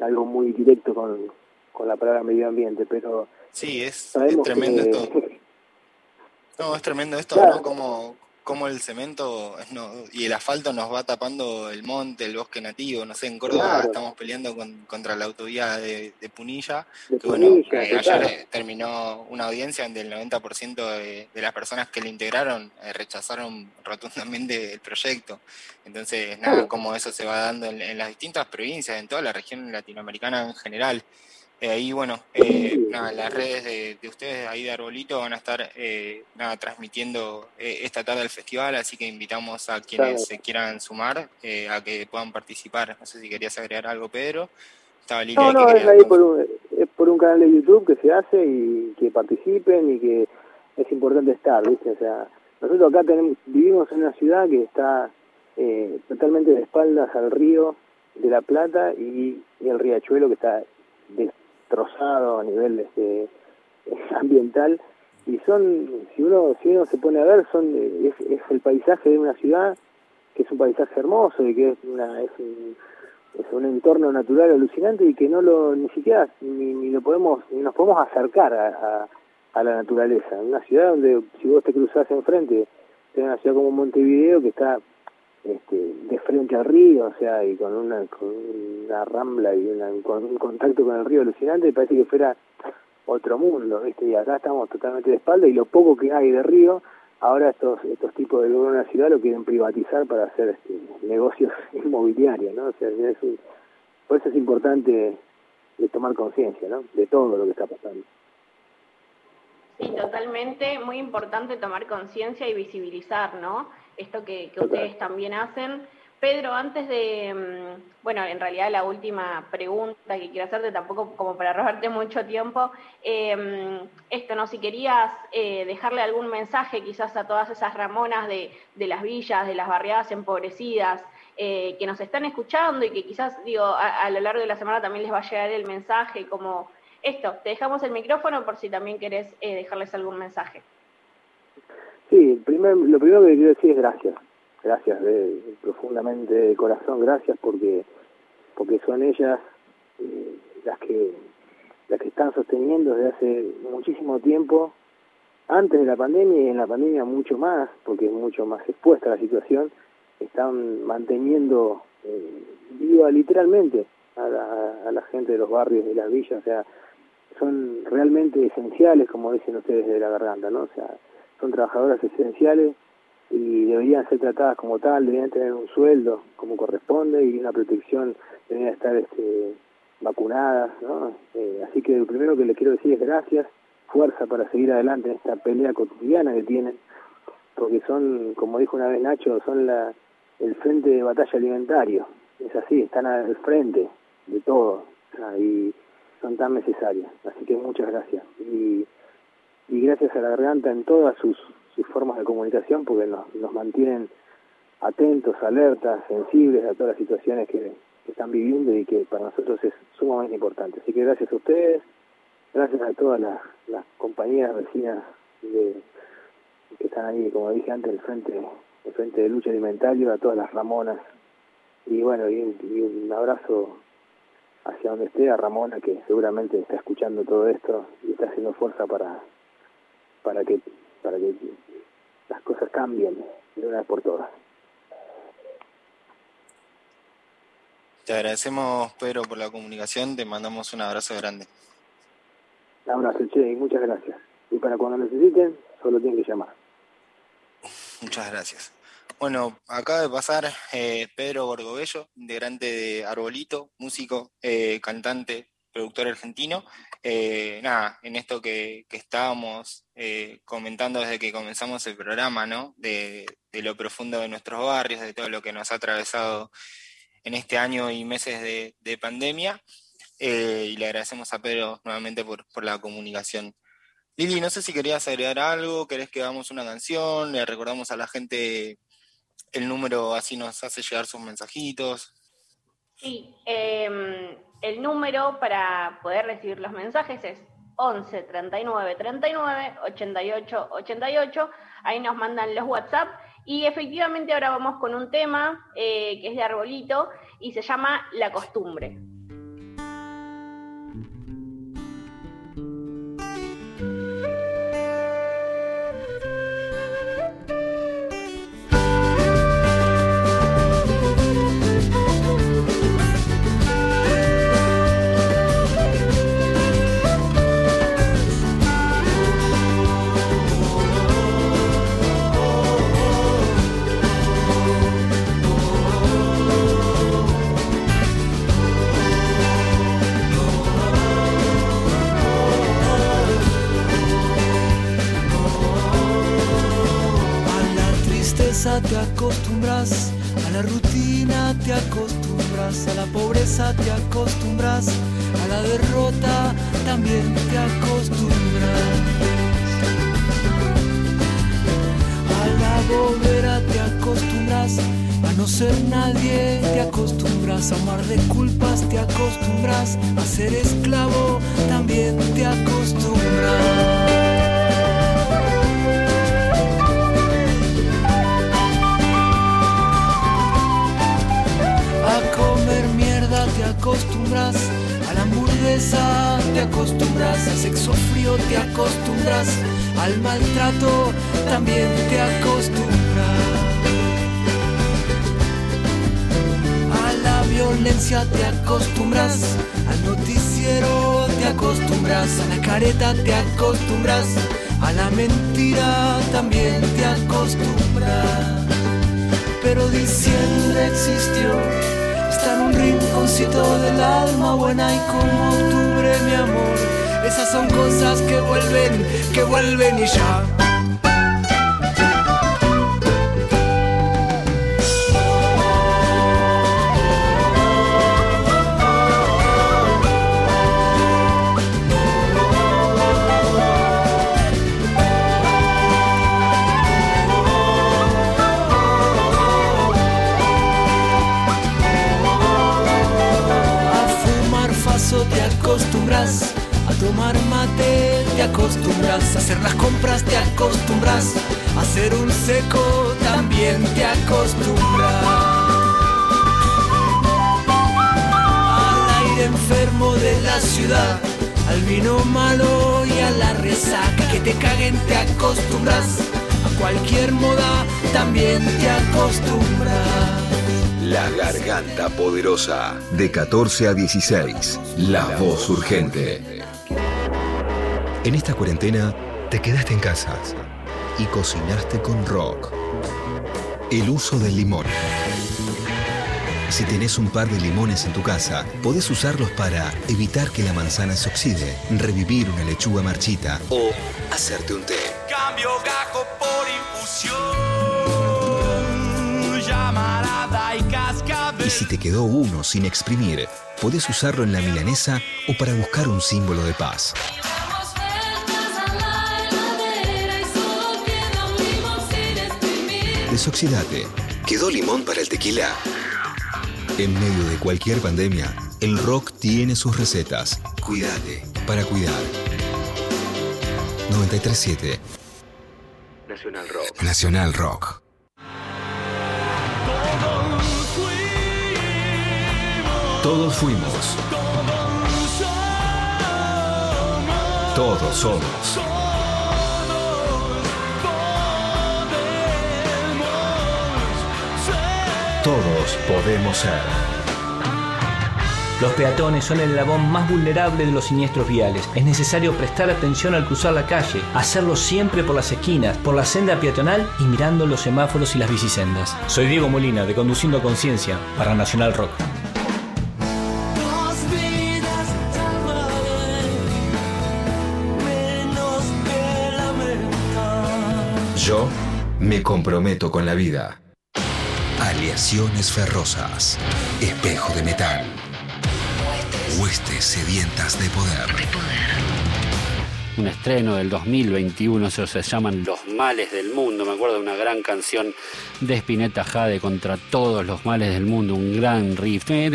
algo muy directo con, con la palabra medio ambiente, pero Sí, es, es sabemos tremendo que-. No, es tremendo esto, Claro. ¿no? Como, como el cemento no, y el asfalto nos va tapando el monte, el bosque nativo. No sé, en Córdoba Claro. estamos peleando con- contra la autovía de, de Punilla. De que bueno, eh, ayer eh, terminó una audiencia donde el 90% de, de las personas que le integraron eh, rechazaron rotundamente el proyecto. Entonces, nada, Claro. como eso se va dando en, en las distintas provincias, en toda la región latinoamericana en general. Eh, ahí, bueno, eh, nada, las redes de, de ustedes ahí de Arbolito van a estar eh, nada, transmitiendo eh, esta tarde el festival, así que invitamos a quienes se quieran sumar eh, a que puedan participar. No sé si querías agregar algo, Pedro. Estaba No, que no, es ahí por un, es por un canal de YouTube que se hace y que participen y que es importante estar, ¿viste? O sea, nosotros acá tenemos, vivimos en una ciudad que está eh, totalmente de espaldas al río de la Plata y, y el riachuelo que está destrozado a nivel este, ambiental. Y son, si uno, si uno se pone a ver, son es, es el paisaje de una ciudad que es un paisaje hermoso y que es una es un, es un entorno natural alucinante y que no lo ni siquiera ni, ni lo podemos ni nos podemos acercar a, a, a la naturaleza. Una ciudad donde si vos te cruzás enfrente tenés una ciudad como Montevideo que está este, de frente al río o sea y con una con una rambla y una, con un contacto con el río alucinante parece que fuera otro mundo viste y acá estamos totalmente de espalda y lo poco que hay de río ahora estos estos tipos de gobierno de la ciudad lo quieren privatizar para hacer este, negocios inmobiliarios, ¿no? O sea, por eso es importante tomar conciencia, ¿no? De todo lo que está pasando. Sí, totalmente. Muy importante tomar conciencia y visibilizar, ¿no? Esto que, que ustedes también hacen. Pedro, antes de, mm, bueno, en realidad la última pregunta que quiero hacerte, tampoco como para robarte mucho tiempo, eh, mm, esto, ¿no? Si querías eh, dejarle algún mensaje quizás a todas esas Ramonas de, de las villas, de las barriadas empobrecidas, eh, que nos están escuchando y que quizás, digo, a, a lo largo de la semana también les va a llegar el mensaje como esto, te dejamos el micrófono por si también querés eh, dejarles algún mensaje. Sí, el primer, lo primero que quiero decir es gracias. Gracias, de, profundamente de corazón, gracias porque porque son ellas eh, las que las que están sosteniendo desde hace muchísimo tiempo, antes de la pandemia y en la pandemia mucho más, porque es mucho más expuesta la situación, están manteniendo eh, viva literalmente a la, gente de los barrios, de las villas, o sea, son realmente esenciales, como dicen ustedes de la garganta, ¿no? O sea, son trabajadoras esenciales y deberían ser tratadas como tal, deberían tener un sueldo como corresponde y una protección, deberían estar este, vacunadas, ¿no? Eh, así que lo primero que les quiero decir es gracias, fuerza para seguir adelante en esta pelea cotidiana que tienen, porque son, como dijo una vez Nacho, son la, el frente de batalla alimentario, es así, están al frente de todo y son tan necesarias, así que muchas gracias. Y, y gracias a la garganta en todas sus, sus formas de comunicación porque nos, nos mantienen atentos, alertas, sensibles a todas las situaciones que, están viviendo y que para nosotros es sumamente importante. Así que gracias a ustedes, gracias a todas las, las compañeras vecinas de, que están ahí, como dije antes, al frente el Frente de Lucha Alimentario, a todas las Ramonas. Y bueno, y un, y un abrazo hacia donde esté a Ramona, que seguramente está escuchando todo esto y está haciendo fuerza para, para, que, para que las cosas cambien de una vez por todas. Te agradecemos, Pedro, por la comunicación. Te mandamos un abrazo grande. Un abrazo, che, y muchas gracias. Y para cuando necesiten, solo tienen que llamar. Muchas gracias. Bueno, acaba de pasar eh, Pedro Borgobello, integrante de Arbolito, músico, eh, cantante, productor argentino. Eh, nada, en esto que, que estábamos eh, comentando desde que comenzamos el programa, ¿no? De, lo profundo de nuestros barrios, de todo lo que nos ha atravesado en este año y meses de, de pandemia. Eh, y le agradecemos a Pedro nuevamente por, por la comunicación. Lili, no sé si querías agregar algo, querés que hagamos una canción, le recordamos a la gente el número, así nos hace llegar sus mensajitos. Sí, eh, el número para poder recibir los mensajes es 11 39 39 88 88. Ahí nos mandan los WhatsApp. Y efectivamente ahora vamos con un tema eh, que es de arbolito y se llama La costumbre. Que vuelven y ya. También te acostumbras. La Garganta Poderosa. De 14 a 16. La Voz Urgente. En esta cuarentena te quedaste en casa y cocinaste con rock. El uso del limón. Si tenés un par de limones en tu casa, podés usarlos para evitar que la manzana se oxide, revivir una lechuga marchita o hacerte un té. Cambio gajo por infusión. Y si te quedó uno sin exprimir, podés usarlo en la milanesa o para buscar un símbolo de paz. Desoxidate. ¿Quedó limón para el tequila? En medio de cualquier pandemia, el rock tiene sus recetas. Cuídate para cuidar. 937 Nacional Rock. Nacional Rock. Todos fuimos. Todos somos. Todos podemos ser. Los peatones son el eslabón más vulnerable de los siniestros viales. Es necesario prestar atención al cruzar la calle, hacerlo siempre por las esquinas, por la senda peatonal y mirando los semáforos y las bicisendas. Soy Diego Molina de Conduciendo Conciencia para Nacional Rock. Me comprometo con la vida. Aleaciones ferrosas. Espejo de metal. Huestes sedientas de poder. Un estreno del 2021, eso se llaman Los Males del Mundo. Me acuerdo de una gran canción de Spinetta Jade contra todos los males del mundo, un gran riff. Domingos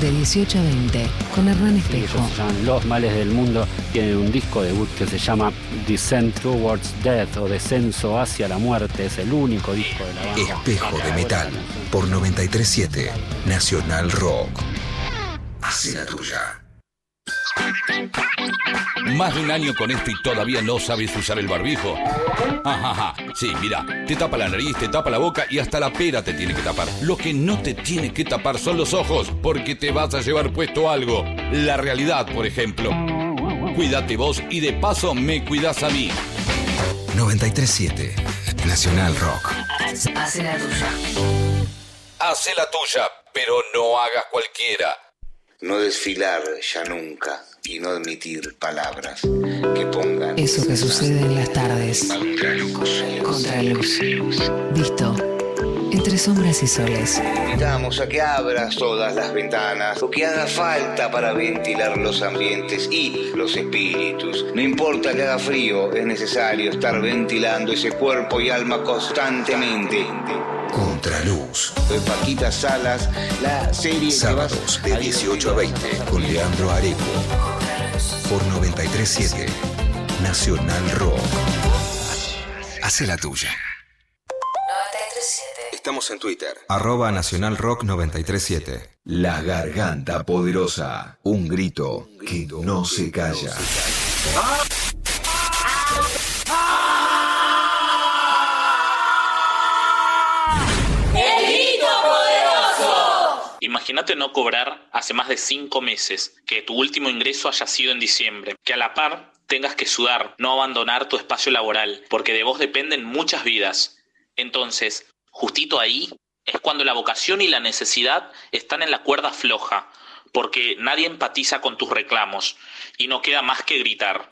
de 18 a 20 con Hernán Espejo. Los Males del Mundo tienen un disco debut que se llama Descent Towards Death o Descenso hacia la Muerte. Es el único disco de la banda. Espejo de metal. Por 937 Nacional Rock. Hace la tuya. Más de un año con esto y todavía no sabes usar el barbijo. Ajá, ajá. Sí, mira, te tapa la nariz, te tapa la boca y hasta la pera te tiene que tapar. Lo que no te tiene que tapar son los ojos, porque te vas a llevar puesto algo. La realidad, por ejemplo. Cuídate vos y de paso me cuidas a mí. 937 Nacional Rock. Hace la tuya. Hace la tuya, pero no hagas cualquiera. No desfilar ya nunca y no admitir palabras que pongan. Eso que sucede en las tardes. Contraluz. Visto. Entre sombras y soles. Invitamos a que abras todas las ventanas, lo que haga falta para ventilar los ambientes y los espíritus. No importa que haga frío, es necesario estar ventilando ese cuerpo y alma constantemente. Contraluz. De Paquita Salas, la serie Sábados de 18 a 20 con Leandro Areco. Por 937 Nacional Rock. Hace la tuya. Estamos en Twitter. Arroba Nacional Rock 937. La garganta poderosa. Un grito que no se calla. ¡El grito poderoso! Imagínate no cobrar hace más de cinco meses, que tu último ingreso haya sido en diciembre, que a la par tengas que sudar, no abandonar tu espacio laboral, porque de vos dependen muchas vidas. Entonces, justito ahí es cuando la vocación y la necesidad están en la cuerda floja, porque nadie empatiza con tus reclamos y no queda más que gritar.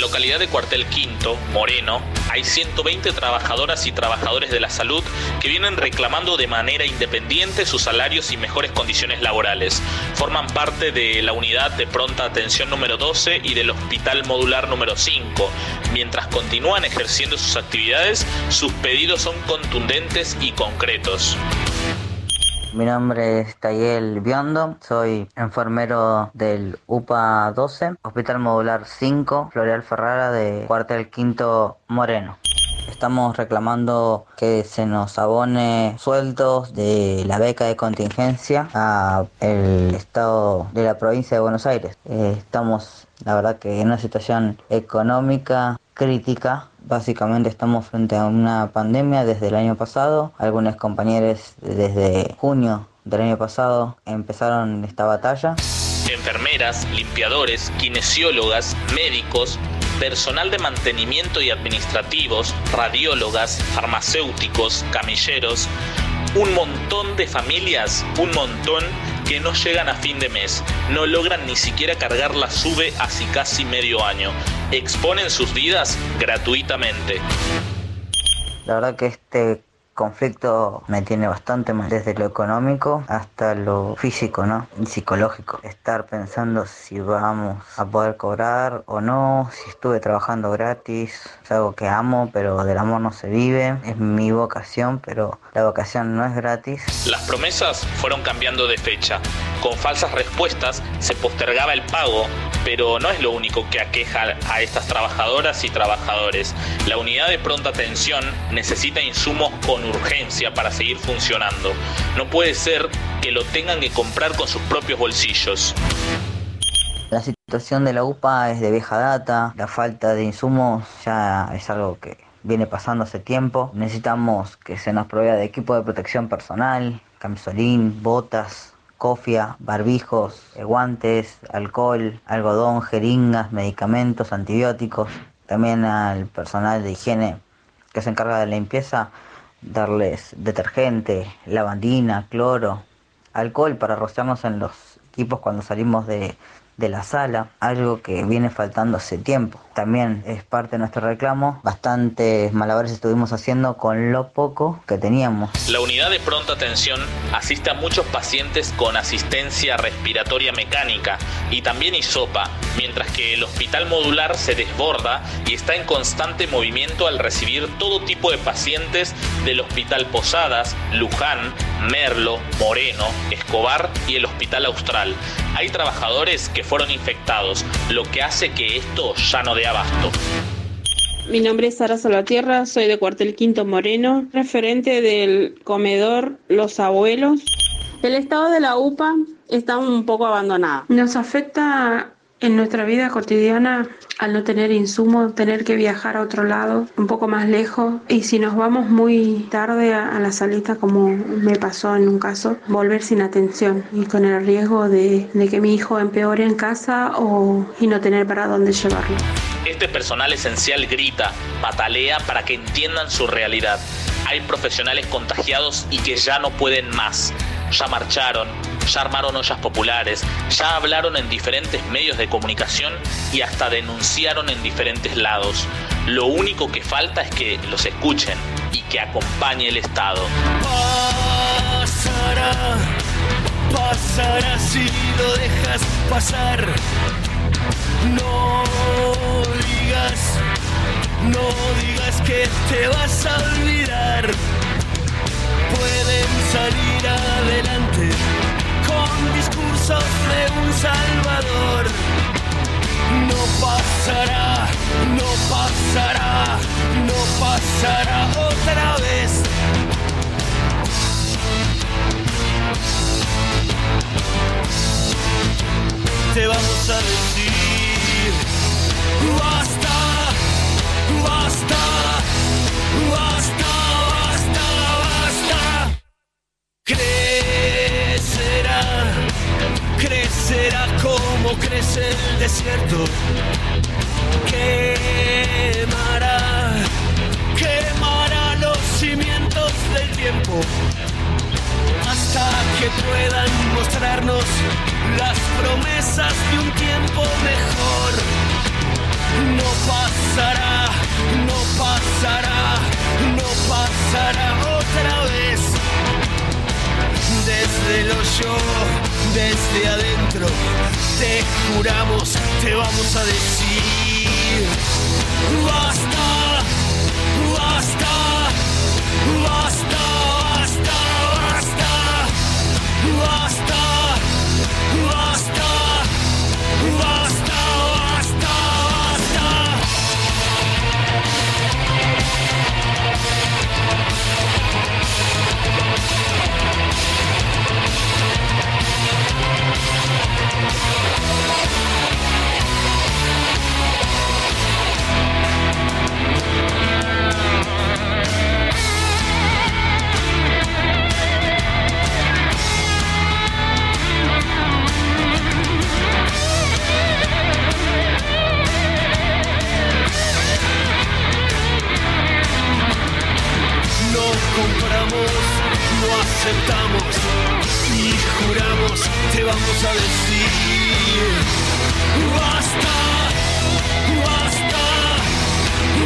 Localidad de Cuartel Quinto, Moreno, hay 120 trabajadoras y trabajadores de la salud que vienen reclamando de manera independiente sus salarios y mejores condiciones laborales. Forman parte de la unidad de pronta atención número 12 y del hospital modular número 5. Mientras continúan ejerciendo sus actividades, sus pedidos son contundentes y concretos. Mi nombre es Tayel Biondo, soy enfermero del UPA 12, Hospital Modular 5, Floreal Ferrara de Cuartel Quinto Moreno. Estamos reclamando que se nos abone sueldos de la beca de contingencia a el Estado de la provincia de Buenos Aires. Eh, estamos, la verdad, que en una situación económica crítica. Básicamente estamos frente a una pandemia desde el año pasado. Algunos compañeros desde junio del año pasado empezaron esta batalla. Enfermeras, limpiadores, kinesiólogas, médicos, personal de mantenimiento y administrativos, radiólogas, farmacéuticos, camilleros, un montón de familias, un montón que no llegan a fin de mes, no logran ni siquiera cargar la sube hace casi medio año, exponen sus vidas gratuitamente. La verdad que este conflicto me tiene bastante mal, desde lo económico hasta lo físico, ¿no? Y psicológico. Estar pensando si vamos a poder cobrar o no, si estuve trabajando gratis, es algo que amo, pero del amor no se vive, es mi vocación, pero la vocación no es gratis. Las promesas fueron cambiando de fecha. Con falsas respuestas se postergaba el pago Pero no es lo único que aqueja a estas trabajadoras y trabajadores. La unidad de pronta atención necesita insumos con urgencia para seguir funcionando. No puede ser que lo tengan que comprar con sus propios bolsillos. La situación de la UPA es de vieja data, la falta de insumos ya es algo que viene pasando hace tiempo. Necesitamos que se nos provea de equipo de protección personal, camisolín, botas, cofia, barbijos, eh, guantes, alcohol, algodón, jeringas, medicamentos, antibióticos. También al personal de higiene que se encarga de la limpieza, darles detergente, lavandina, cloro, alcohol para rociarnos en los equipos cuando salimos de, de la sala, algo que viene faltando hace tiempo. También es parte de nuestro reclamo, bastantes malabares estuvimos haciendo con lo poco que teníamos. La unidad de pronta atención asiste a muchos pacientes con asistencia respiratoria mecánica y también hisopa, mientras que el hospital modular se desborda y está en constante movimiento al recibir todo tipo de pacientes del Hospital Posadas, Luján, Merlo, Moreno, Escobar y el Hospital Austral. Hay trabajadores que fueron infectados, lo que hace que esto ya no dé abasto. Mi nombre es Sara Salvatierra, soy de Cuartel Quinto Moreno, referente del comedor Los Abuelos. El estado de la UPA está un poco abandonado. Nos afecta en nuestra vida cotidiana al no tener insumos, tener que viajar a otro lado, un poco más lejos. Y si nos vamos muy tarde a, a la salita, como me pasó en un caso, volver sin atención y con el riesgo de, de que mi hijo empeore en casa o, y no tener para dónde llevarlo. Este personal esencial grita, patalea para que entiendan su realidad. Hay profesionales contagiados y que ya no pueden más. Ya marcharon, ya armaron ollas populares, ya hablaron en diferentes medios de comunicación y hasta denunciaron en diferentes lados. Lo único que falta es que los escuchen y que acompañe el Estado. Pasará, pasará si lo dejas pasar. No digas, no digas que te vas a olvidar. Pueden salir adelante con discursos de un salvador. No pasará, no pasará, no pasará otra vez. Te vamos a decir, mostrarnos las promesas de un tiempo mejor. No pasará, no pasará, no pasará otra vez. Desde el hoyo, desde adentro, te juramos, te vamos a decir, basta, basta, basta, compramos, no aceptamos y juramos, te vamos a decir basta, basta,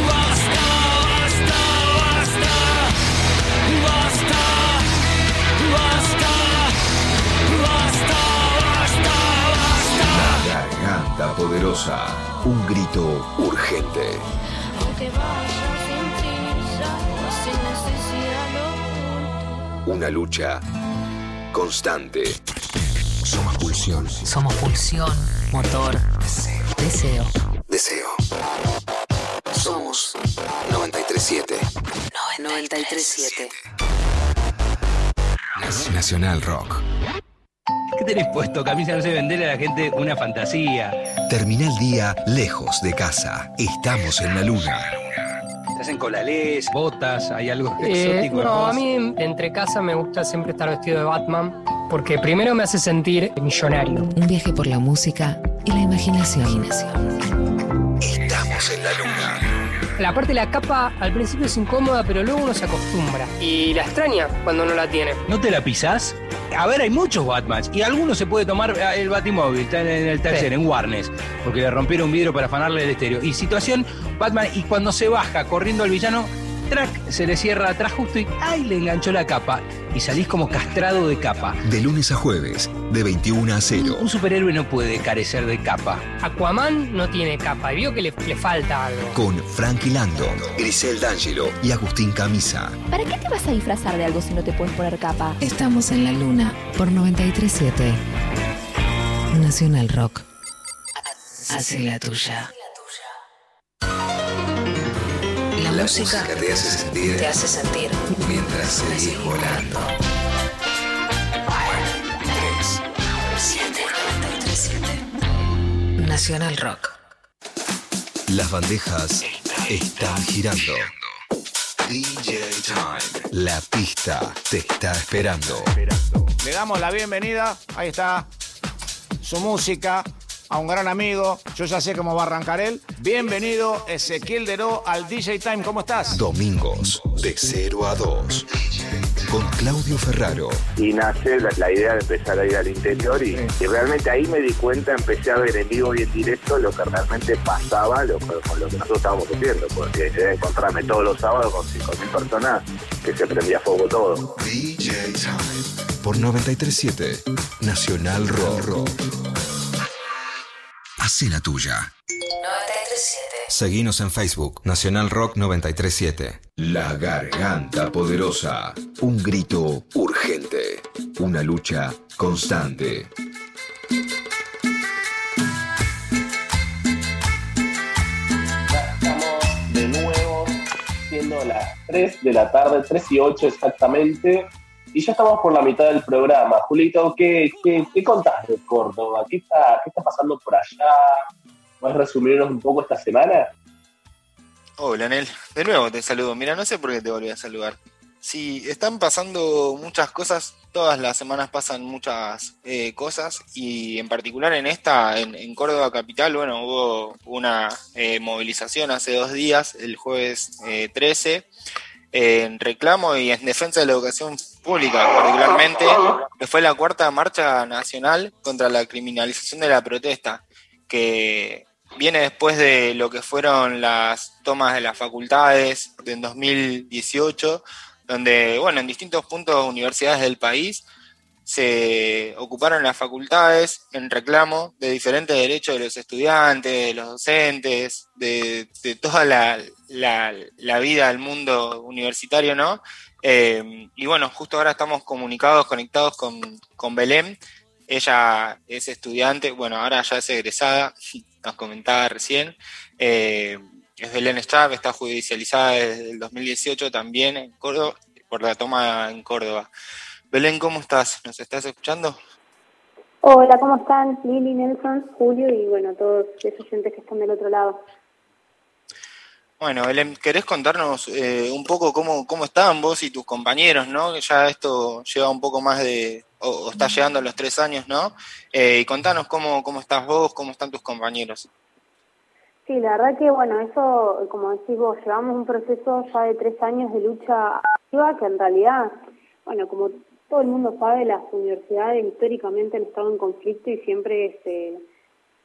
basta, basta, basta, basta, basta, basta, basta, basta. Garganta poderosa. Un grito urgente. Aunque vaya Una lucha constante. Somos pulsión. Somos pulsión, motor, deseo. Deseo. Somos 937. 937. Nacional Rock. ¿Qué tenés puesto? Camisa no sé venderle a la gente una fantasía. Termina el día lejos de casa. Estamos en la luna. Te hacen colalés, botas, hay algo Eh, exótico. no, vos? a mí entre casa me gusta siempre estar vestido de Batman porque primero me hace sentir millonario. Un viaje por la música y la imaginación. Estamos en la luna. La parte de la capa al principio es incómoda, pero luego uno se acostumbra y la extraña cuando no la tiene. ¿No te la pisás? A ver, hay muchos Batmans y algunos se puede tomar eh, el Batimóvil, está en el taller, en Warnes, porque le rompieron un vidrio para afanarle el estéreo. Y situación, Batman, y cuando se baja corriendo al villano, track, se le cierra atrás justo y ¡ay! le enganchó la capa. Y salís como castrado de capa. De lunes a jueves, de 21 a 0. Un superhéroe no puede carecer de capa. Aquaman no tiene capa y vio que le, le falta algo. Con Frankie Landon, Grisel D'Angelo y Agustín Camisa. ¿Para qué te vas a disfrazar de algo si no te puedes poner capa? Estamos en la luna por 937. Nacional Rock. Hace la tuya. La, música, música te hace sentir te hace sentir mientras seguís volando. 3, 7, 937. Nacional Rock. Las bandejas están girando. DJ Time. La pista te está esperando. Le damos la bienvenida, ahí está su música, a un gran amigo, yo ya sé cómo va a arrancar él. Bienvenido Ezequiel Deró al DJ Time, ¿cómo estás? Domingos de 0 a 2. Con Claudio Ferraro. y nace la, la idea de empezar a ir al interior y, y realmente ahí me di cuenta, empecé a ver en vivo y en directo lo que realmente pasaba lo, con lo que nosotros estábamos haciendo, porque era encontrarme todos los sábados con 5.000 personas que se prendía fuego todo. DJ Time. Por 937 Nacional Rock. Hace la tuya. 937. Seguinos en Facebook, Nacional Rock 937. La garganta poderosa. Un grito urgente. Una lucha constante. Estamos de nuevo siendo las 3 de la tarde, 3 y 8 exactamente. Y ya estamos por la mitad del programa. Julito, ¿qué, qué, qué contás de Córdoba? ¿Qué está, ¿Qué está pasando por allá? ¿Puedes resumirnos un poco esta semana? Hola, Nel. De nuevo te saludo. Mira, no sé por qué te volví a saludar. Sí, están pasando muchas cosas. Todas las semanas pasan muchas eh, cosas. Y en particular en esta, en, Córdoba Capital, bueno, hubo una eh, movilización hace dos días, el jueves eh, 13, en reclamo y en defensa de la educación pública, particularmente, que fue la cuarta marcha nacional contra la criminalización de la protesta, que viene después de lo que fueron las tomas de las facultades en 2018, donde, bueno, en distintos puntos de universidades del país se ocuparon las facultades en reclamo de diferentes derechos de los estudiantes, de los docentes, de, toda la- la vida del mundo universitario, ¿no? Eh, y bueno, justo ahora estamos comunicados, conectados con, con Belén. Ella es estudiante, bueno, ahora ya es egresada, nos comentaba recién. Eh, es Belén Straub, está judicializada desde el 2018 también en Córdoba, por la toma en Córdoba. Belén, ¿cómo estás? ¿Nos estás escuchando? Hola, ¿cómo están? Lili, Nelson, Julio y bueno, todos esos oyentes que están del otro lado. Bueno, Belén, ¿querés contarnos eh, un poco cómo, cómo estaban vos y tus compañeros, ¿no? Que ya esto lleva un poco más de, o, o está llegando a los tres años, ¿no? Eh, y contanos cómo, cómo estás vos, cómo están tus compañeros. Sí, la verdad que bueno, eso, como decís vos, llevamos un proceso ya de tres años de lucha activa que en realidad, bueno, como todo el mundo sabe, las universidades históricamente han estado en conflicto y siempre se,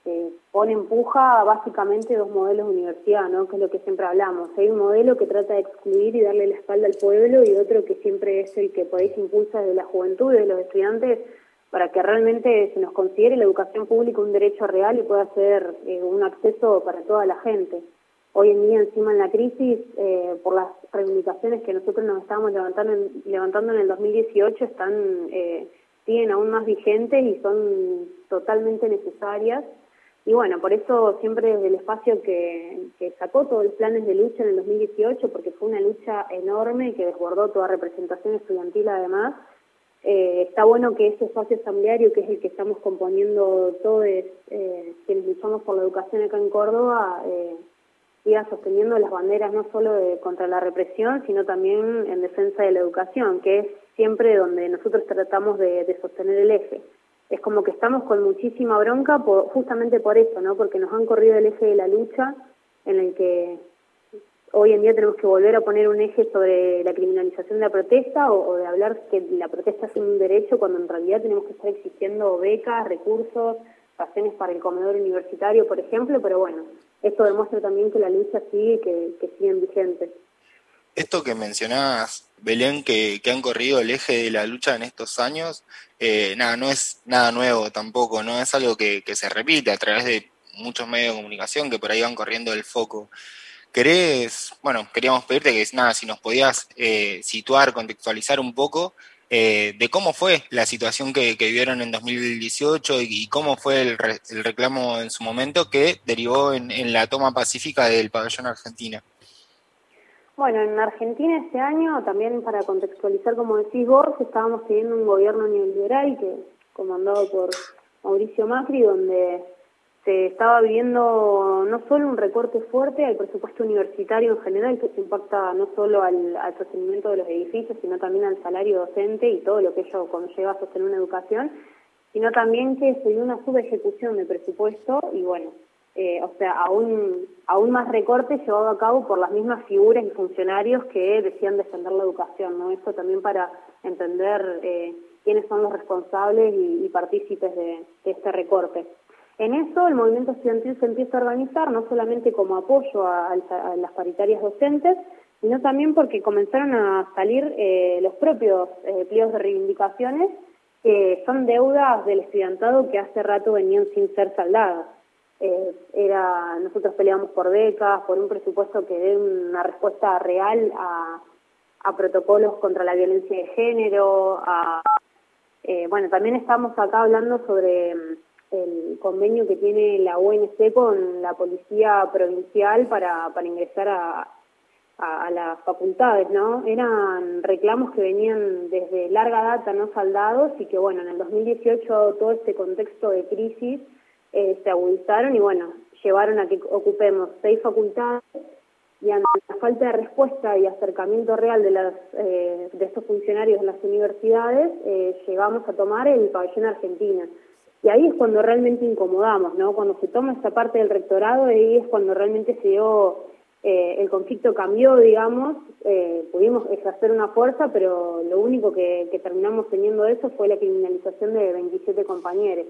se pone en puja básicamente dos modelos de universidad, ¿no? Que es lo que siempre hablamos. Hay un modelo que trata de excluir y darle la espalda al pueblo y otro que siempre es el que por ahí se impulsa desde la juventud, de los estudiantes, para que realmente se nos considere la educación pública un derecho real y pueda ser eh, un acceso para toda la gente. Hoy en día, encima en la crisis, eh, por las reivindicaciones que nosotros nos estábamos levantando en, levantando en el 2018, están eh, siguen aún más vigentes y son totalmente necesarias. Y bueno, por eso siempre desde el espacio que, sacó todos los planes de lucha en el 2018, porque fue una lucha enorme que desbordó toda representación estudiantil además, eh, está bueno que ese espacio asambleario, que es el que estamos componiendo todos eh, quienes luchamos por la educación acá en Córdoba, eh, siga sosteniendo las banderas no solo de, contra la represión, sino también en defensa de la educación, que es siempre donde nosotros tratamos de, sostener el eje. Es como que estamos con muchísima bronca justamente por eso, ¿no? Porque nos han corrido el eje de la lucha en el que hoy en día tenemos que volver a poner un eje sobre la criminalización de la protesta o, de hablar que la protesta es un derecho cuando en realidad tenemos que estar exigiendo becas, recursos, razones para el comedor universitario, por ejemplo, pero bueno, esto demuestra también que la lucha sigue que, que siguen vigentes. Esto que mencionabas, Belén, que, han corrido el eje de la lucha en estos años, eh, nada, no es nada nuevo tampoco, no es algo que, se repite a través de muchos medios de comunicación que por ahí van corriendo el foco. ¿Querés, bueno, queríamos pedirte que nada, si nos podías eh, situar, contextualizar un poco eh, de cómo fue la situación que, vivieron en 2018 y, cómo fue el, reclamo en su momento que derivó en, la toma pacífica del pabellón Argentina. Bueno, en Argentina este año, también para contextualizar, como decís vos, estábamos teniendo un gobierno neoliberal que comandado por Mauricio Macri, donde se estaba viviendo no solo un recorte fuerte al presupuesto universitario en general, que impacta no solo al, sostenimiento de los edificios, sino también al salario docente y todo lo que ello conlleva a sostener una educación, sino también que se dio una subejecución de presupuesto y bueno, eh, o sea, aún, aún más recorte llevado a cabo por las mismas figuras y funcionarios que decían defender la educación, ¿no? Esto también para entender eh, quiénes son los responsables y, partícipes de este recorte. En eso el movimiento estudiantil se empieza a organizar no solamente como apoyo a, las paritarias docentes, sino también porque comenzaron a salir eh, los propios eh, pliegos de reivindicaciones que son deudas del estudiantado que hace rato venían sin ser saldadas. Eh, era, nosotros peleamos por becas, por un presupuesto que dé una respuesta real a, a protocolos contra la violencia de género, a, bueno, también estamos acá hablando sobre el convenio que tiene la UNC con la Policía Provincial para, para ingresar a, a, las facultades, ¿no? Eran reclamos que venían desde larga data no saldados y que, bueno, en el 2018 todo este contexto de crisis eh, se agudizaron y, bueno, llevaron a que ocupemos seis facultades y ante la falta de respuesta y acercamiento real de, las, eh, de estos funcionarios en las universidades, eh, llegamos a tomar el pabellón Argentina. Y ahí es cuando realmente incomodamos, ¿no? Cuando se toma esta parte del rectorado, ahí es cuando realmente se dio, eh, el conflicto cambió, digamos, eh, pudimos ejercer una fuerza, pero lo único que, terminamos teniendo eso fue la criminalización de 27 compañeros.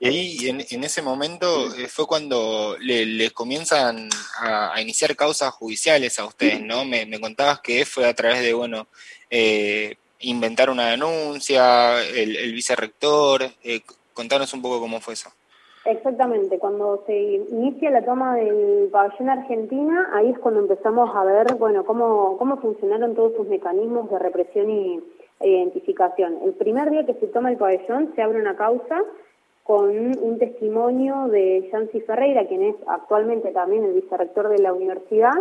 Y ahí, en, ese momento, eh, fue cuando les comienzan a, iniciar causas judiciales a ustedes, ¿no? Me, me, contabas que fue a través de, bueno, eh, inventar una denuncia, el, el vicerrector. Eh, contanos un poco cómo fue eso. Exactamente, cuando se inicia la toma del pabellón Argentina, ahí es cuando empezamos a ver, bueno, cómo, cómo funcionaron todos sus mecanismos de represión y e identificación. El primer día que se toma el pabellón se abre una causa con un testimonio de Yancy Ferreira, quien es actualmente también el vicerrector de la universidad,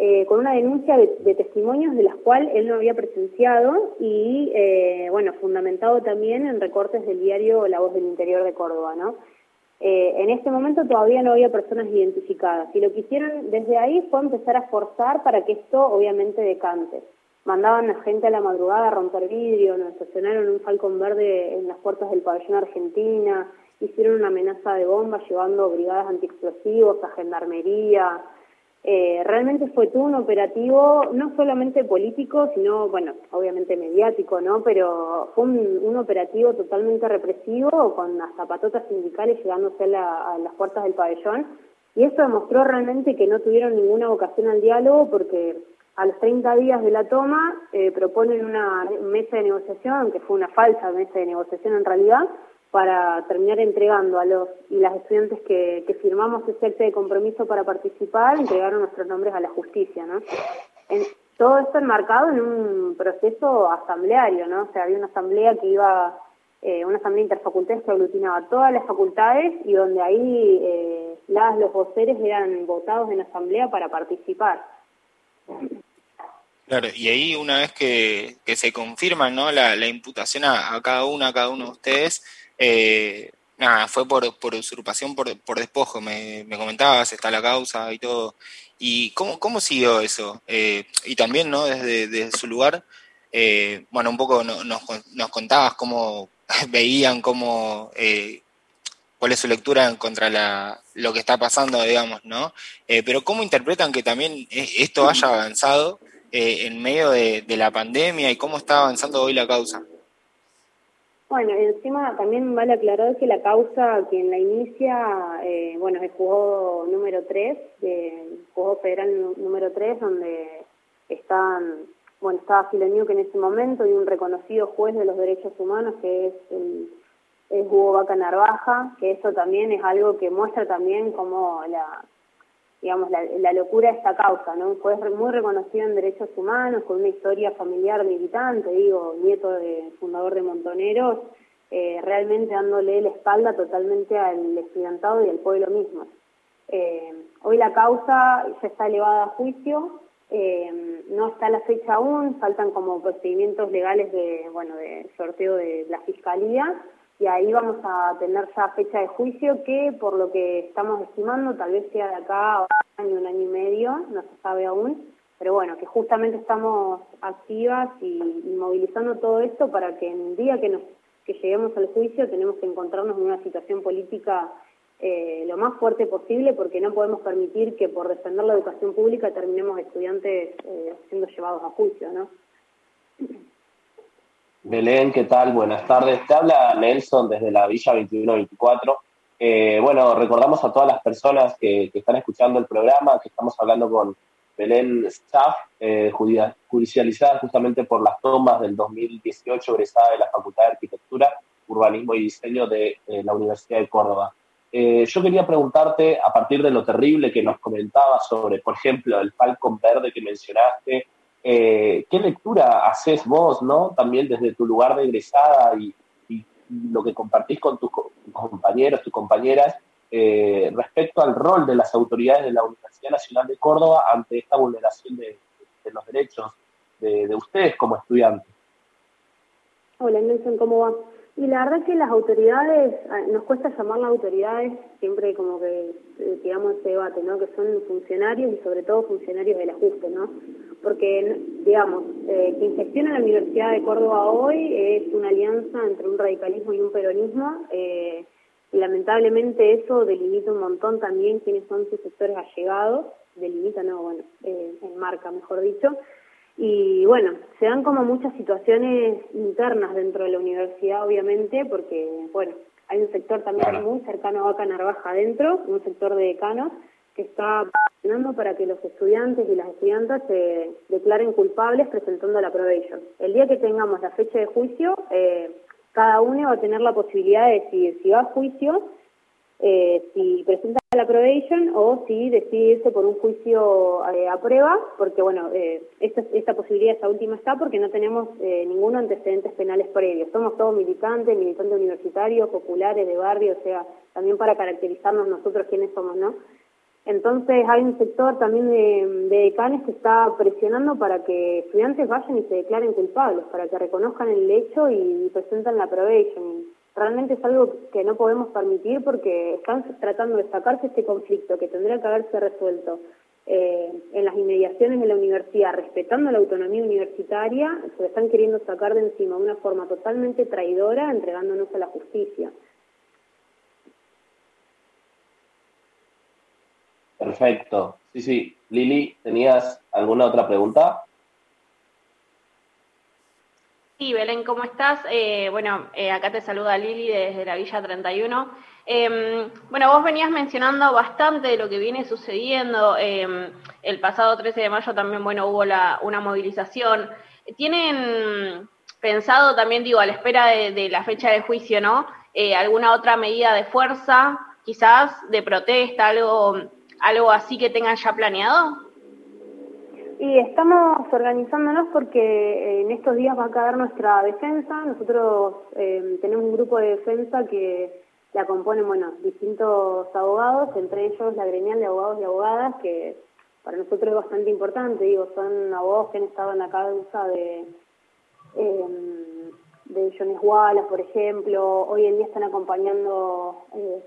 eh, con una denuncia de, testimonios de las cuales él no había presenciado y, eh, bueno, fundamentado también en recortes del diario La Voz del Interior de Córdoba, ¿no? Eh, en este momento todavía no había personas identificadas y lo que hicieron desde ahí fue empezar a forzar para que esto obviamente decante. Mandaban a gente a la madrugada a romper vidrio, nos estacionaron un falcón verde en las puertas del pabellón Argentina, hicieron una amenaza de bomba llevando brigadas antiexplosivos a gendarmería, eh, realmente fue todo un operativo no solamente político, sino, bueno, obviamente mediático, ¿no? Pero fue un, operativo totalmente represivo, con las zapatotas sindicales llegándose a, las puertas del pabellón. Y eso demostró realmente que no tuvieron ninguna vocación al diálogo porque a los 30 días de la toma eh, proponen una mesa de negociación, que fue una falsa mesa de negociación en realidad, para terminar entregando a los y las estudiantes que, firmamos ese acta de compromiso para participar, entregaron nuestros nombres a la justicia, ¿no? todo esto enmarcado en un proceso asambleario, ¿no? O sea, había una asamblea que iba, eh, una asamblea interfacultades que aglutinaba todas las facultades y donde ahí eh, los voceres eran votados en asamblea para participar. Claro, y ahí una vez que, se confirma ¿no? la, imputación a, cada una, a cada uno de ustedes, eh, nada, fue por, usurpación, por, despojo, me, comentabas, está la causa y todo. ¿Y cómo, cómo siguió eso? Eh, y también, ¿no? Desde, su lugar, eh, bueno, un poco nos, nos, contabas cómo veían, cómo, cuál es su lectura contra la, lo que está pasando, digamos, ¿no? pero cómo interpretan que también esto haya avanzado eh, en medio de, la pandemia y cómo está avanzando hoy la causa. Bueno, encima también vale aclarar que la causa, quien la inicia, eh, bueno, es el juzgado número 3, el juzgado federal número 3, donde están, bueno, estaba que en ese momento y un reconocido juez de los derechos humanos que es el Hugo Vaca Narvaja, que eso también es algo que muestra también cómo la, digamos, la, locura de esta causa, ¿no? Fue muy reconocido en derechos humanos, con una historia familiar militante, digo, nieto de fundador de Montoneros, eh, realmente dándole la espalda totalmente al estudiantado y al pueblo mismo. Eh, hoy la causa ya está elevada a juicio, eh, no está la fecha aún, faltan como procedimientos legales de, bueno, de sorteo de la fiscalía, y ahí vamos a tener ya fecha de juicio que por lo que estamos estimando tal vez sea de acá a un año, un año y medio, no se sabe aún, pero bueno, que justamente estamos activas y, movilizando todo esto para que en el día que, nos, que lleguemos al juicio tenemos que encontrarnos en una situación política eh, lo más fuerte posible porque no podemos permitir que por defender la educación pública terminemos estudiantes eh, siendo llevados a juicio, ¿no? Belén, ¿qué tal? Buenas tardes. Te habla Nelson desde la Villa 2124. Eh, bueno, recordamos a todas las personas que, están escuchando el programa que estamos hablando con Belén Staff, eh, judicializada justamente por las tomas del 2018, egresada de la Facultad de Arquitectura, Urbanismo y Diseño de la Universidad de Córdoba. Eh, yo quería preguntarte, a partir de lo terrible que nos comentabas sobre, por ejemplo, el Falcon Verde que mencionaste, eh, ¿Qué lectura haces vos, no? También desde tu lugar de egresada y, lo que compartís con tus, compañeros, tus compañeras, eh, respecto al rol de las autoridades de la Universidad Nacional de Córdoba ante esta vulneración de, los derechos de, ustedes como estudiantes. Hola Nelson, ¿cómo va? Y la verdad es que las autoridades, nos cuesta llamar las autoridades, siempre como que digamos ese debate, ¿no? Que son funcionarios y sobre todo funcionarios del ajuste, ¿no? Porque, digamos, eh, quien gestiona la Universidad de Córdoba hoy es una alianza entre un radicalismo y un peronismo, eh, y lamentablemente eso delimita un montón también quiénes son sus sectores allegados, delimita, no, bueno, eh, enmarca, mejor dicho, y bueno, se dan como muchas situaciones internas dentro de la universidad, obviamente, porque, bueno, hay un sector también muy cercano a Vaca Narvaja adentro, un sector de decanos, que está presionando para que los estudiantes y las estudiantes se declaren culpables presentando la probation. El día que tengamos la fecha de juicio, eh, cada uno va a tener la posibilidad de decidir si va a juicio eh, si presenta la probation o si decide irse por un juicio eh, a prueba, porque bueno, eh, esta, esta posibilidad, esta última está porque no tenemos eh, ningún antecedentes penales previos. Somos todos militantes, militantes universitarios, populares, de barrio, o sea, también para caracterizarnos nosotros quiénes somos, ¿no? Entonces hay un sector también de, de decanes que está presionando para que estudiantes vayan y se declaren culpables, para que reconozcan el hecho y presenten la probation realmente es algo que no podemos permitir porque están tratando de sacarse este conflicto que tendría que haberse resuelto eh, en las inmediaciones de la universidad, respetando la autonomía universitaria, se lo están queriendo sacar de encima de una forma totalmente traidora, entregándonos a la justicia. Perfecto. Sí, sí. Lili, ¿tenías alguna otra pregunta? Sí, Belén, ¿cómo estás? Eh, bueno, eh, acá te saluda Lili desde la Villa 31. Em, bueno, vos venías mencionando bastante de lo que viene sucediendo. Em, el pasado 13 de mayo también, bueno, hubo una movilización. ¿Tienen pensado también, digo, a la espera de, la fecha de juicio, ¿no? Eh, ¿Alguna otra medida de fuerza, quizás de protesta, algo, algo así que tengan ya planeado? Y estamos organizándonos porque eh, en estos días va a caer nuestra defensa. Nosotros eh, tenemos un grupo de defensa que la componen, bueno, distintos abogados, entre ellos la gremial de abogados y abogadas, que para nosotros es bastante importante, digo, son abogados que han estado en la causa de, eh, de Jones Wallace, por ejemplo, hoy en día están acompañando eh,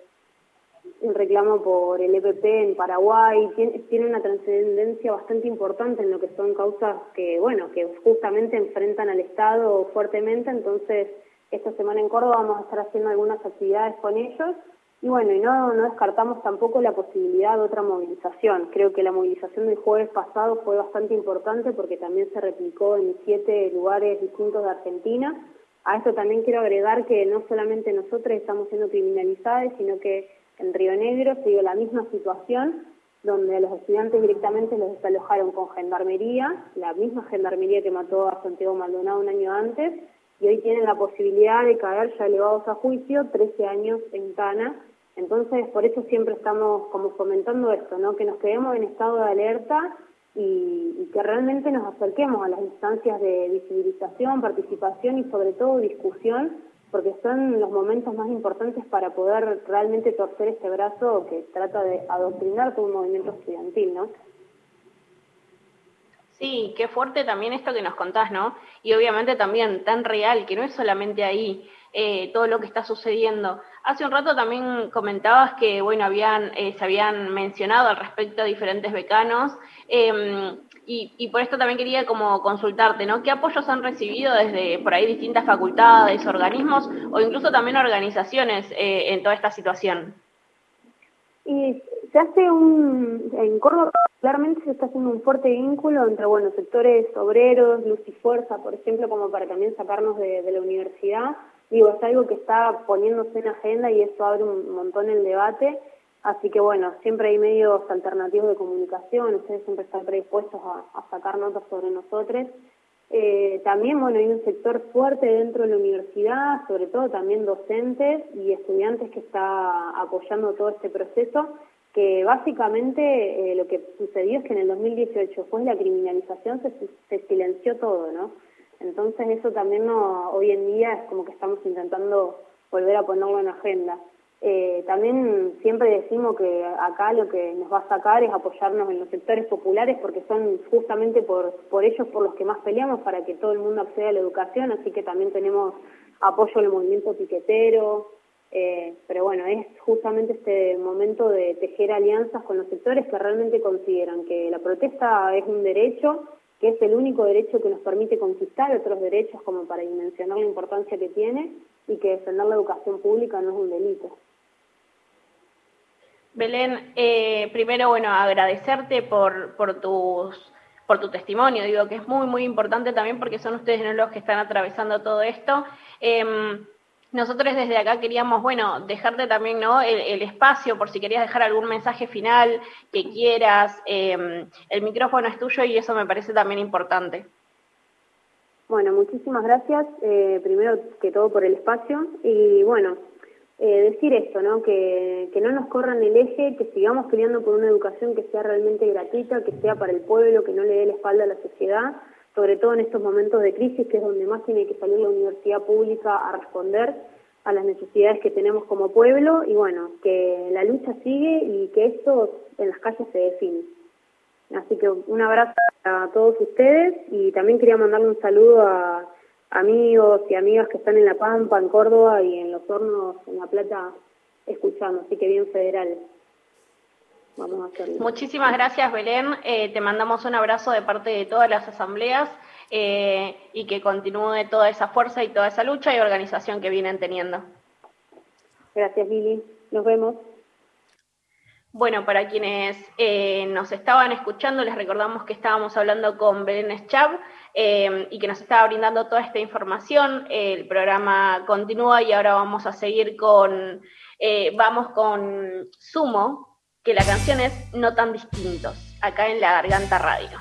un reclamo por el EPP en Paraguay, tiene, tiene una trascendencia bastante importante en lo que son causas que, bueno, que justamente enfrentan al Estado fuertemente, entonces esta semana en Córdoba vamos a estar haciendo algunas actividades con ellos y bueno, y no, no descartamos tampoco la posibilidad de otra movilización. Creo que la movilización del jueves pasado fue bastante importante porque también se replicó en siete lugares distintos de Argentina. A esto también quiero agregar que no solamente nosotros estamos siendo criminalizados, sino que en Río Negro se dio la misma situación, donde a los estudiantes directamente los desalojaron con gendarmería, la misma gendarmería que mató a Santiago Maldonado un año antes, y hoy tienen la posibilidad de caer ya elevados a juicio 13 años en Cana. Entonces, por eso siempre estamos como comentando esto, ¿no? que nos quedemos en estado de alerta y, y, que realmente nos acerquemos a las instancias de visibilización, participación y sobre todo discusión, porque son los momentos más importantes para poder realmente torcer este brazo que trata de adoctrinar todo un movimiento estudiantil, ¿no? Sí, qué fuerte también esto que nos contás, ¿no? Y obviamente también tan real, que no es solamente ahí eh, todo lo que está sucediendo. Hace un rato también comentabas que, bueno, habían, eh, se habían mencionado al respecto diferentes becanos, eh, y, por esto también quería como consultarte, ¿no? ¿Qué apoyos han recibido desde por ahí distintas facultades, organismos o incluso también organizaciones eh, en toda esta situación? Y se hace un, en Córdoba claramente se está haciendo un fuerte vínculo entre, bueno, sectores obreros, luz y fuerza, por ejemplo, como para también sacarnos de la universidad. Digo, es algo que está poniéndose en agenda y eso abre un montón el debate. Así que bueno, siempre hay medios alternativos de comunicación, ustedes siempre están predispuestos a, sacar notas sobre nosotros. Eh, también, bueno, hay un sector fuerte dentro de la universidad, sobre todo también docentes y estudiantes que está apoyando todo este proceso que básicamente eh, lo que sucedió es que en el 2018, después de la criminalización, se silenció todo, ¿no? Entonces eso también no, hoy en día es como que estamos intentando volver a ponerlo en agenda. Eh, también siempre decimos que acá lo que nos va a sacar es apoyarnos en los sectores populares porque son justamente por, ellos por los que más peleamos para que todo el mundo acceda a la educación, así que también tenemos apoyo al movimiento piquetero, eh, pero bueno, es justamente este momento de tejer alianzas con los sectores que realmente consideran que la protesta es un derecho, que es el único derecho que nos permite conquistar otros derechos como para dimensionar la importancia que tiene y que defender la educación pública no es un delito. Belén, eh, primero, bueno, agradecerte por, por tus por tu testimonio, digo que es muy, muy importante también porque son ustedes ¿no? los que están atravesando todo esto. Eh, nosotros desde acá queríamos, bueno, dejarte también, ¿no? El, espacio por si querías dejar algún mensaje final que quieras. Eh, el micrófono es tuyo y eso me parece también importante. Bueno, muchísimas gracias, eh, primero que todo por el espacio y bueno, eh, decir esto, ¿no? Que, que no nos corran el eje, que sigamos peleando por una educación que sea realmente gratuita, que sea para el pueblo, que no le dé la espalda a la sociedad sobre todo en estos momentos de crisis, que es donde más tiene que salir la universidad pública a responder a las necesidades que tenemos como pueblo y bueno, que la lucha sigue y que esto en las calles se define. Así que un abrazo a todos ustedes y también quería mandarle un saludo a amigos y amigas que están en La Pampa, en Córdoba y en Los Hornos, en La Plata, escuchando, así que bien federal. Vamos a hacerlo. Muchísimas gracias, Belén. Eh, te mandamos un abrazo de parte de todas las asambleas eh, y que continúe toda esa fuerza y toda esa lucha y organización que vienen teniendo. Gracias, Lili. Nos vemos. Bueno, para quienes eh, nos estaban escuchando, les recordamos que estábamos hablando con Belén Schab eh, y que nos estaba brindando toda esta información. El programa continúa y ahora vamos a seguir con, eh, vamos con Sumo, que la canción es No tan distintos, acá en La Garganta Radio.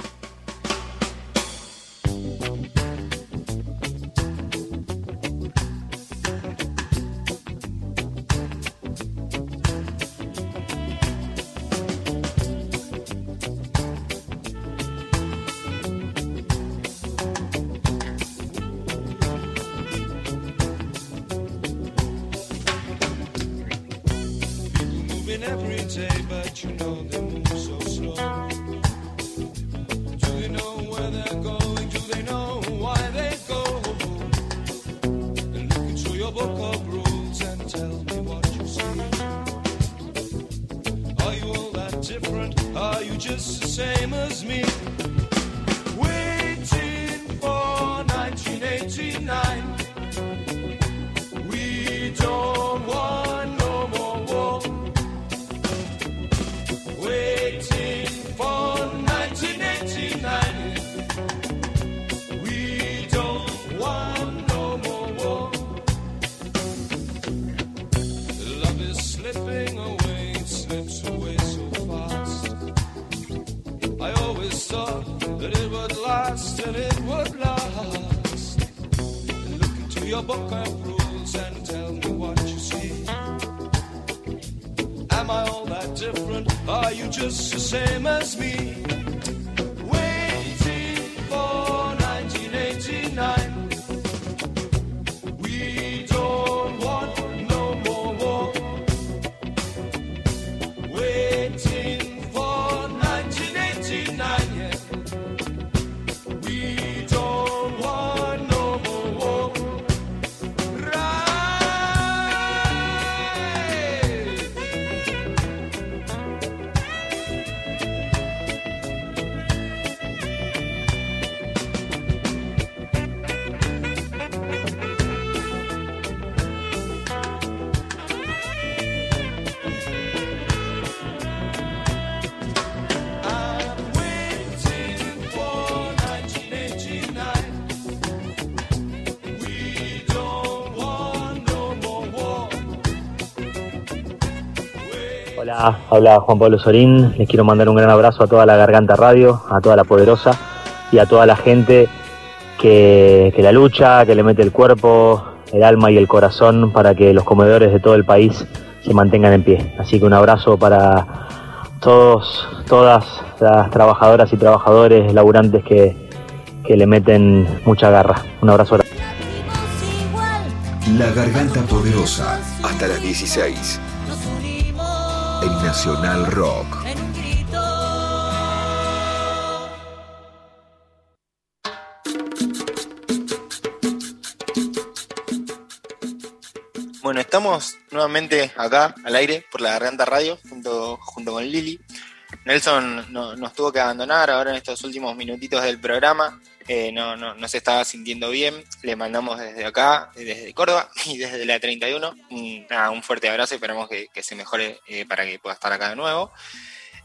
Hola, habla Juan Pablo Sorín. Les quiero mandar un gran abrazo a toda la Garganta Radio, a toda la Poderosa y a toda la gente que, que la lucha, que le mete el cuerpo, el alma y el corazón para que los comedores de todo el país se mantengan en pie. Así que un abrazo para todos, todas las trabajadoras y trabajadores laburantes que, que le meten mucha garra. Un abrazo. La Garganta Poderosa, hasta las 16. En Nacional Rock. Bueno, estamos nuevamente acá al aire por la Garganta Radio junto, junto con Lili. Nelson no- nos tuvo que abandonar ahora en estos últimos minutitos del programa. Eh, no, no, se estaba sintiendo bien. Le mandamos desde acá, desde Córdoba y desde la 31, un, un fuerte abrazo esperamos que, se mejore eh, para que pueda estar acá de nuevo.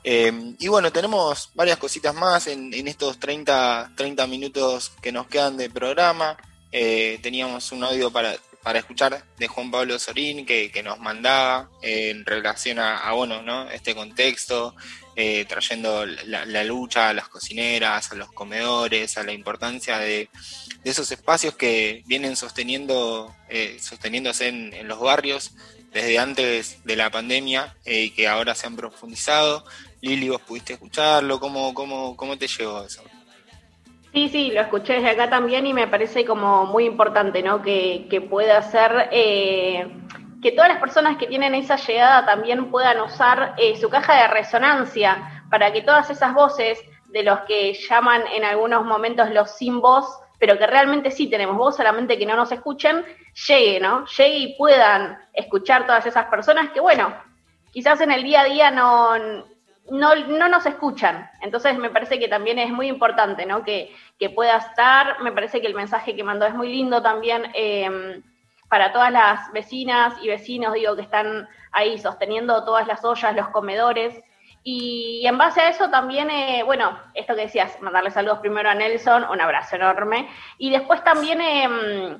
Eh, y bueno, tenemos varias cositas más en, en estos 30, 30 minutos que nos quedan de programa. Eh, teníamos un audio para, para escuchar de Juan Pablo Sorín que, que nos mandaba eh, en relación a, a, bueno, ¿no? este contexto, eh, trayendo la, lucha a las cocineras, a los comedores, a la importancia de, esos espacios que vienen sosteniendo, eh, sosteniéndose en, en los barrios desde antes de la pandemia eh, y que ahora se han profundizado. Lili, vos pudiste escucharlo, ¿cómo, cómo, cómo te llegó eso? Sí, sí, lo escuché desde acá también y me parece como muy importante, ¿no? Que, que pueda ser, eh, que todas las personas que tienen esa llegada también puedan usar eh, su caja de resonancia para que todas esas voces de los que llaman en algunos momentos los sin voz, pero que realmente sí tenemos voz, solamente que no nos escuchen, llegue, ¿no? Llegue y puedan escuchar todas esas personas que, bueno, quizás en el día a día no, no, no nos escuchan. Entonces me parece que también es muy importante, ¿no? Que, que pueda estar. Me parece que el mensaje que mandó es muy lindo también eh, para todas las vecinas y vecinos, digo, que están ahí sosteniendo todas las ollas, los comedores. Y en base a eso también, eh, bueno, esto que decías, mandarle saludos primero a Nelson, un abrazo enorme. Y después también... Eh,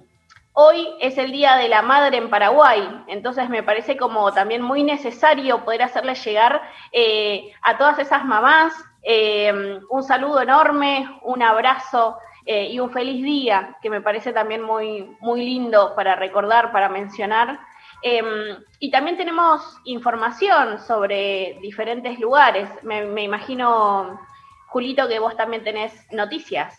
Hoy es el Día de la Madre en Paraguay, entonces me parece como también muy necesario poder hacerle llegar eh, a todas esas mamás eh, un saludo enorme, un abrazo eh, y un feliz día, que me parece también muy, muy lindo para recordar, para mencionar. y también tenemos información sobre diferentes lugares. Me, imagino, Julito, que vos también tenés noticias.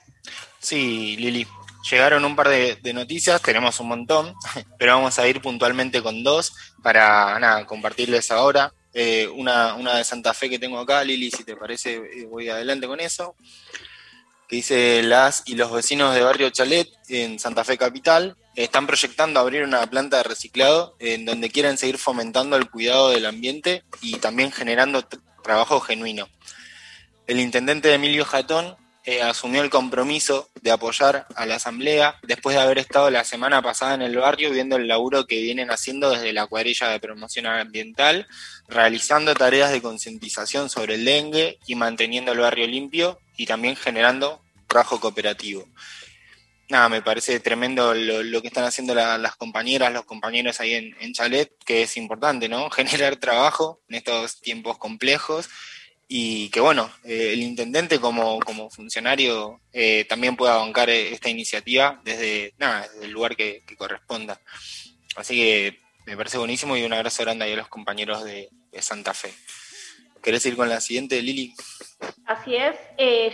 Sí, Lili. Llegaron un par de, de, noticias, tenemos un montón, pero vamos a ir puntualmente con dos para nada, compartirles ahora. Eh, una, una de Santa Fe que tengo acá, Lili, si te parece, eh, voy adelante con eso. Que dice las y los vecinos de Barrio Chalet en Santa Fe Capital están proyectando abrir una planta de reciclado en donde quieren seguir fomentando el cuidado del ambiente y también generando trabajo genuino. El intendente Emilio Jatón eh, asumió el compromiso de apoyar a la Asamblea después de haber estado la semana pasada en el barrio viendo el laburo que vienen haciendo desde la cuadrilla de promoción ambiental, realizando tareas de concientización sobre el dengue y manteniendo el barrio limpio y también generando trabajo cooperativo. Nada, me parece tremendo lo, que están haciendo las compañeras, los compañeros ahí en, en Chalet, que es importante, ¿no? Generar trabajo en estos tiempos complejos y que bueno, eh, el intendente como, como funcionario eh, también pueda bancar eh, esta iniciativa desde, nada, desde el lugar que, corresponda. Así que me parece buenísimo y un abrazo grande ahí a los compañeros de, Santa Fe. ¿Querés ir con la siguiente, Lili? Así es,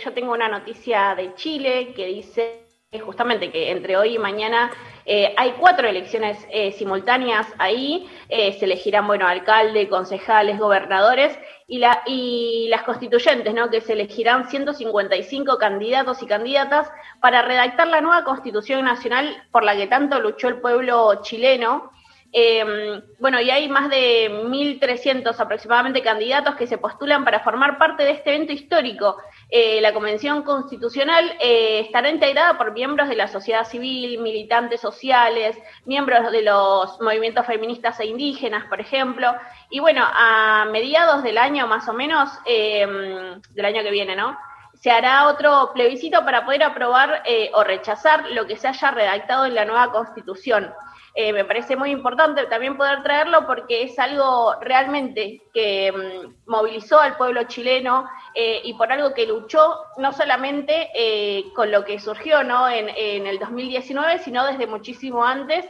yo tengo una noticia de Chile que dice justamente que entre hoy y mañana hay cuatro elecciones simultáneas ahí, se elegirán, bueno, alcalde, concejales, gobernadores, y, la, y las constituyentes, ¿no? que se elegirán 155 candidatos y candidatas para redactar la nueva constitución nacional por la que tanto luchó el pueblo chileno. Em, bueno, y hay más de 1.300 aproximadamente candidatos que se postulan para formar parte de este evento histórico. Eh, la Convención Constitucional eh, estará integrada por miembros de la sociedad civil, militantes sociales, miembros de los movimientos feministas e indígenas, por ejemplo. Y bueno, a mediados del año más o menos, em, del año que viene, ¿no? se hará otro plebiscito para poder aprobar eh, o rechazar lo que se haya redactado en la nueva constitución. Eh, me parece muy importante también poder traerlo porque es algo realmente que mm, movilizó al pueblo chileno eh, y por algo que luchó no solamente eh, con lo que surgió ¿no? en, el 2019, sino desde muchísimo antes.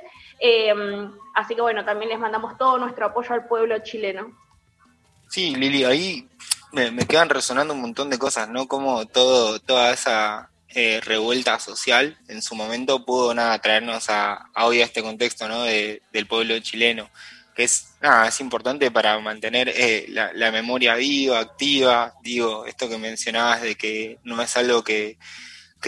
así que bueno, también les mandamos todo nuestro apoyo al pueblo chileno. Sí, Lili, ahí me, me quedan resonando un montón de cosas, ¿no? Como todo, toda esa eh, revuelta social. En su momento pudo nada traernos a, hoy a este contexto ¿no? del pueblo chileno, que es nada, es importante para mantener eh, la, memoria viva, activa, digo, esto que mencionabas de que no es algo que,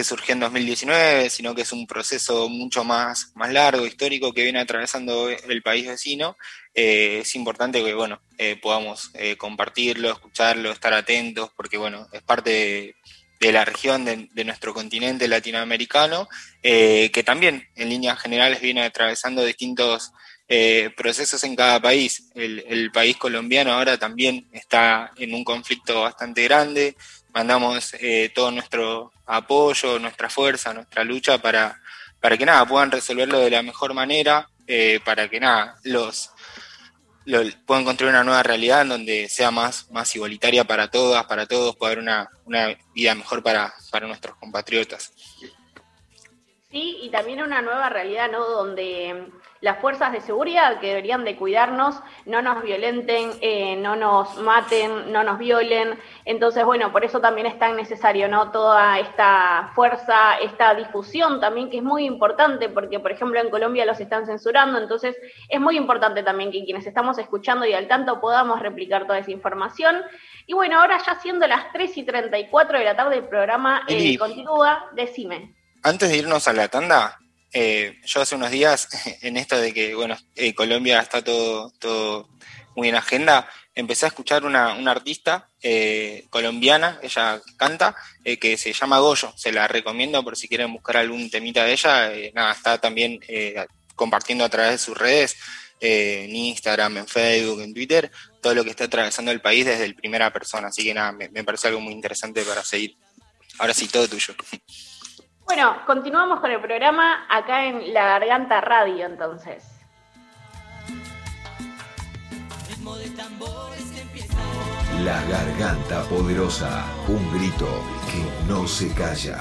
surgió en 2019, sino que es un proceso mucho más, más largo, histórico, que viene atravesando el país vecino, eh, es importante que bueno, podamos compartirlo, escucharlo, estar atentos, porque bueno, es parte de de la región de, nuestro continente latinoamericano, eh, que también en líneas generales viene atravesando distintos eh, procesos en cada país. El, país colombiano ahora también está en un conflicto bastante grande. Mandamos eh, todo nuestro apoyo, nuestra fuerza, nuestra lucha para, para que nada, puedan resolverlo de la mejor manera, para que nada, los lo, puedan construir una nueva realidad en donde sea más, más igualitaria para todas, para todos, pueda haber una, una vida mejor para, para nuestros compatriotas. Sí, y también una nueva realidad, ¿no? Donde las fuerzas de seguridad que deberían de cuidarnos no nos violenten, eh, no nos maten, no nos violen. Entonces, bueno, por eso también es tan necesario, ¿no? Toda esta fuerza, esta difusión también que es muy importante, porque, por ejemplo, en Colombia los están censurando, entonces es muy importante también que quienes estamos escuchando y al tanto podamos replicar toda esa información. Y bueno, ahora ya siendo las 3 y 34 de la tarde, el programa eh, continúa. Decime. Antes de irnos a la tanda, eh, yo hace unos días, en esto de que, bueno, eh, Colombia está todo, todo muy en agenda, empecé a escuchar una, una artista eh, colombiana, ella canta, que se llama Goyo, se la recomiendo por si quieren buscar algún temita de ella, nada, está también compartiendo a través de sus redes, en Instagram, en Facebook, en Twitter, todo lo que está atravesando el país desde el primera persona, así que nada, me, me parece algo muy interesante para seguir. Ahora sí, todo tuyo. Bueno, continuamos con el programa acá en La Garganta Radio entonces. La Garganta Poderosa, un grito que no se calla.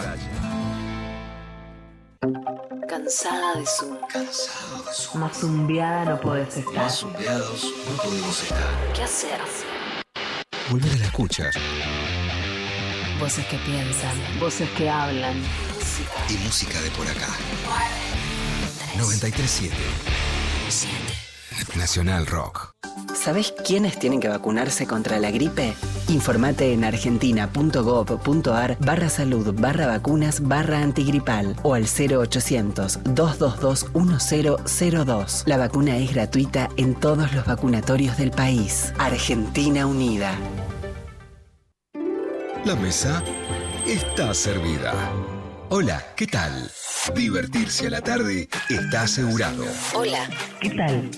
Cansada de Zoom. Cansado de Zoom. Más zumbiada no podés estar. Más zumbiados no podemos estar. ¿Qué hacer? Volver a la escucha. Voces que piensan, voces que hablan y música de por acá. 937. Nacional Rock. ¿Sabés quiénes tienen que vacunarse contra la gripe? Informate en argentina.gov.ar barra salud barra vacunas barra antigripal o al 0800-222-1002. La vacuna es gratuita en todos los vacunatorios del país. Argentina Unida. La mesa está servida. Hola, ¿qué tal? Divertirse a la tarde está asegurado. Hola, ¿qué tal?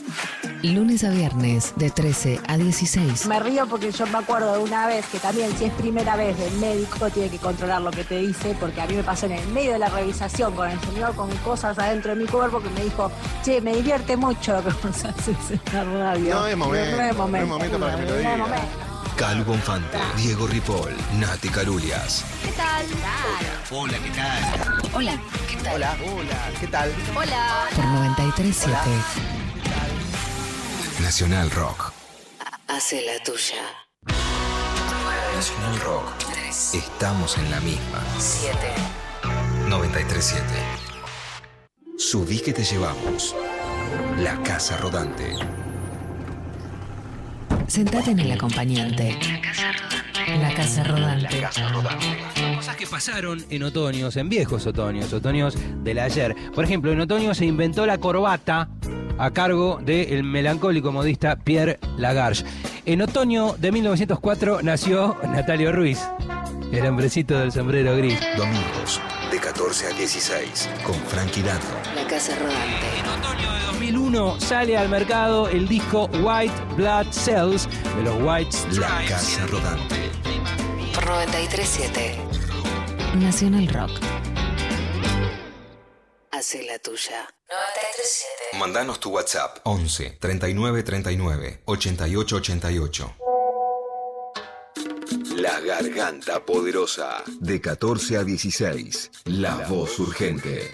Lunes a viernes de 13 a 16. Me río porque yo me acuerdo de una vez que también si es primera vez el médico tiene que controlar lo que te dice porque a mí me pasó en el medio de la revisación con el señor con cosas adentro de mi cuerpo que me dijo, che, me divierte mucho lo que vos haces en la radio. No es momento. No es momento. No es momento para que me lo No es momento. Calvo Bonfante, Diego Ripoll, Nati Carulias. ¿Qué tal? Hola, ¿qué tal? Hola, ¿qué tal? Hola, hola, ¿qué tal? Hola. Por 937 Nacional Rock. Hace la tuya. Nacional Rock. Estamos en la misma. 7. 937. Subí que te llevamos. La Casa Rodante. Sentate en el acompañante. La casa rodante. Cosas que pasaron en otoños, en viejos otoños, otoños del ayer. Por ejemplo, en otoño se inventó la corbata a cargo del melancólico modista Pierre Lagarche. En otoño de 1904 nació Natalio Ruiz, el hombrecito del sombrero gris. Domingos, de 14 a 16, con Frankie Dando. La casa rodante. En otoño de 2001 sale al mercado el disco White Blood Cells de los White La Stripes. Casa Rodante. Por 937 Nacional Rock. Hace la tuya. 937 Mandanos tu WhatsApp 11 39 39 88 88. La Garganta Poderosa. De 14 a 16. La Voz Urgente.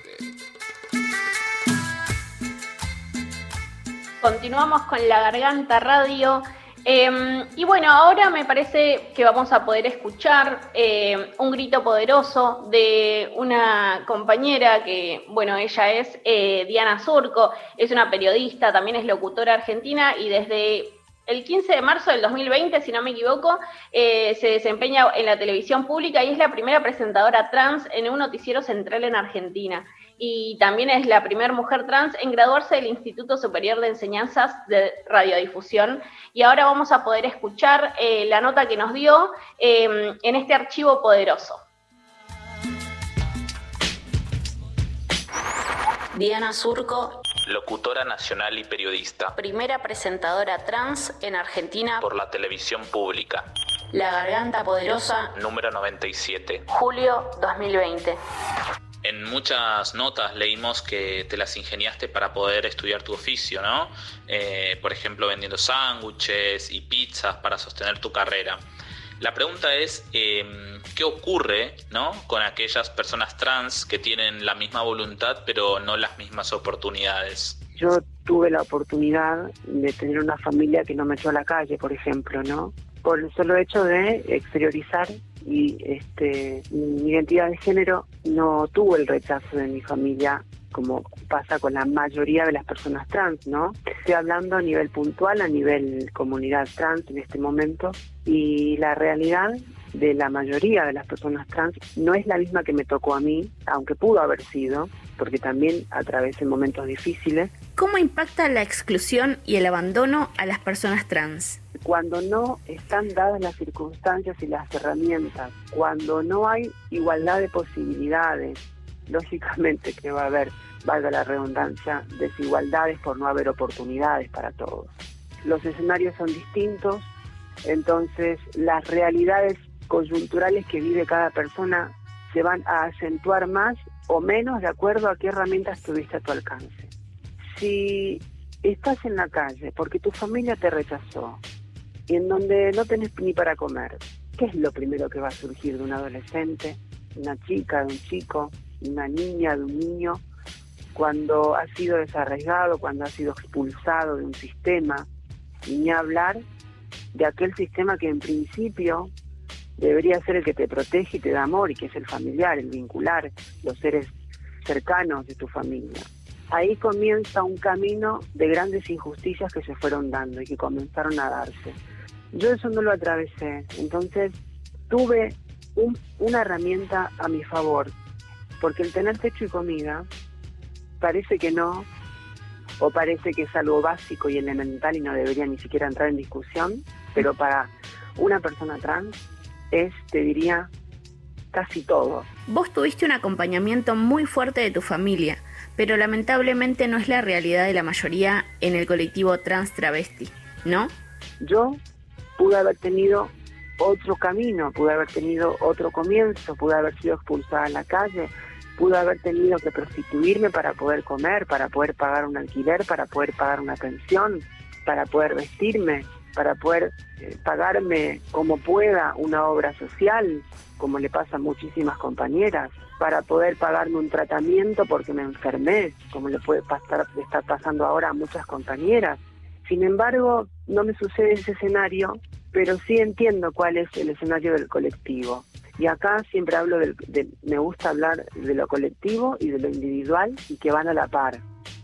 Continuamos con la Garganta Radio. Eh, y bueno, ahora me parece que vamos a poder escuchar eh, un grito poderoso de una compañera que, bueno, ella es eh, Diana Surco, es una periodista, también es locutora argentina y desde el 15 de marzo del 2020, si no me equivoco, eh, se desempeña en la televisión pública y es la primera presentadora trans en un noticiero central en Argentina. Y también es la primera mujer trans en graduarse del Instituto Superior de Enseñanzas de Radiodifusión. Y ahora vamos a poder escuchar eh, la nota que nos dio eh, en este archivo poderoso. Diana Surco, Locutora nacional y periodista. primera presentadora trans en Argentina Por la televisión pública. La Garganta Poderosa, Número 97. julio 2020. En muchas notas leímos que te las ingeniaste para poder estudiar tu oficio, ¿no? Eh, por ejemplo, vendiendo sándwiches y pizzas para sostener tu carrera. La pregunta es, eh, ¿qué ocurre ¿no? con aquellas personas trans que tienen la misma voluntad pero no las mismas oportunidades? Yo tuve la oportunidad de tener una familia que no me echó a la calle, por ejemplo, ¿no? Por el solo hecho de exteriorizar y este mi identidad de género no tuvo el rechazo de mi familia como pasa con la mayoría de las personas trans, ¿no? Estoy hablando a nivel puntual, a nivel comunidad trans en este momento, y la realidad de la mayoría de las personas trans no es la misma que me tocó a mí, aunque pudo haber sido, porque también atravesé momentos difíciles. ¿Cómo impacta la exclusión y el abandono a las personas trans? Cuando no están dadas las circunstancias y las herramientas, cuando no hay igualdad de posibilidades, lógicamente que va a haber, valga la redundancia, desigualdades por no haber oportunidades para todos. Los escenarios son distintos, entonces las realidades coyunturales que vive cada persona se van a acentuar más o menos de acuerdo a qué herramientas tuviste a tu alcance. Si estás en la calle porque tu familia te rechazó en donde no tenés ni para comer, ¿qué es lo primero que va a surgir de un adolescente, una chica, de un chico, una niña, de un niño, cuando ha sido desarraigado, cuando ha sido expulsado de un sistema, y ni hablar de aquel sistema que en principio debería ser el que te protege y te da amor, y que es el familiar, el vincular, los seres cercanos de tu familia. ahí comienza un camino de grandes injusticias que se fueron dando y que comenzaron a darse. Yo eso no lo atravesé, entonces tuve una herramienta a mi favor, porque el tener techo y comida parece que no, o parece que es algo básico y elemental y no debería ni siquiera entrar en discusión, pero para una persona trans es, te diría, casi todo. Vos tuviste un acompañamiento muy fuerte de tu familia, pero lamentablemente no es la realidad de la mayoría en el colectivo trans travesti, ¿no? Yo pude haber tenido otro camino, pude haber tenido otro comienzo, pude haber sido expulsada a la calle, pude haber tenido que prostituirme para poder comer, para poder pagar un alquiler, para poder pagar una pensión, para poder vestirme, para poder eh, pagarme como pueda una obra social, como le pasa a muchísimas compañeras, para poder pagarme un tratamiento porque me enfermé, como le puede pasar, estar pasando ahora a muchas compañeras. Sin embargo, no me sucede ese escenario, pero sí entiendo cuál es el escenario del colectivo. Y acá siempre hablo de, me gusta hablar de lo colectivo y de lo individual y que van a la par,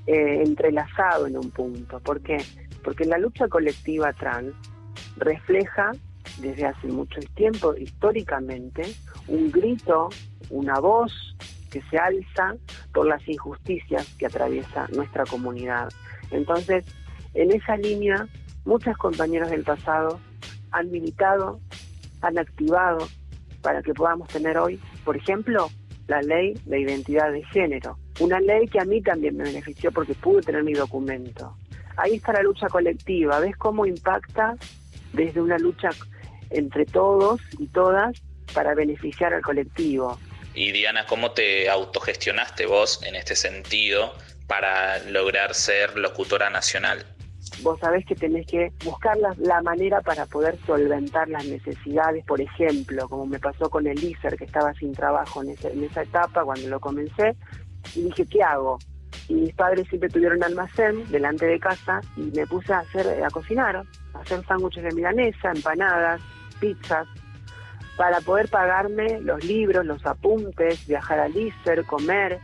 eh, entrelazado en un punto. ¿Por qué? Porque la lucha colectiva trans refleja desde hace mucho tiempo, históricamente, un grito, una voz que se alza por las injusticias que atraviesa nuestra comunidad. Entonces, en esa línea, muchas compañeras del pasado han militado, han activado para que podamos tener hoy, por ejemplo, la ley de identidad de género. Una ley que a mí también me benefició porque pude tener mi documento. Ahí está la lucha colectiva. ¿Ves cómo impacta desde una lucha entre todos y todas para beneficiar al colectivo? Y Diana, ¿cómo te autogestionaste vos en este sentido para lograr ser locutora nacional? Vos sabés que tenés que buscar la, manera para poder solventar las necesidades, por ejemplo, como me pasó con el ISER, que estaba sin trabajo en, en esa etapa cuando lo comencé, y dije, ¿qué hago? Y mis padres siempre tuvieron almacén delante de casa y me puse a hacer a cocinar, a hacer sándwiches de milanesa, empanadas, pizzas, para poder pagarme los libros, los apuntes, viajar al ISER, comer.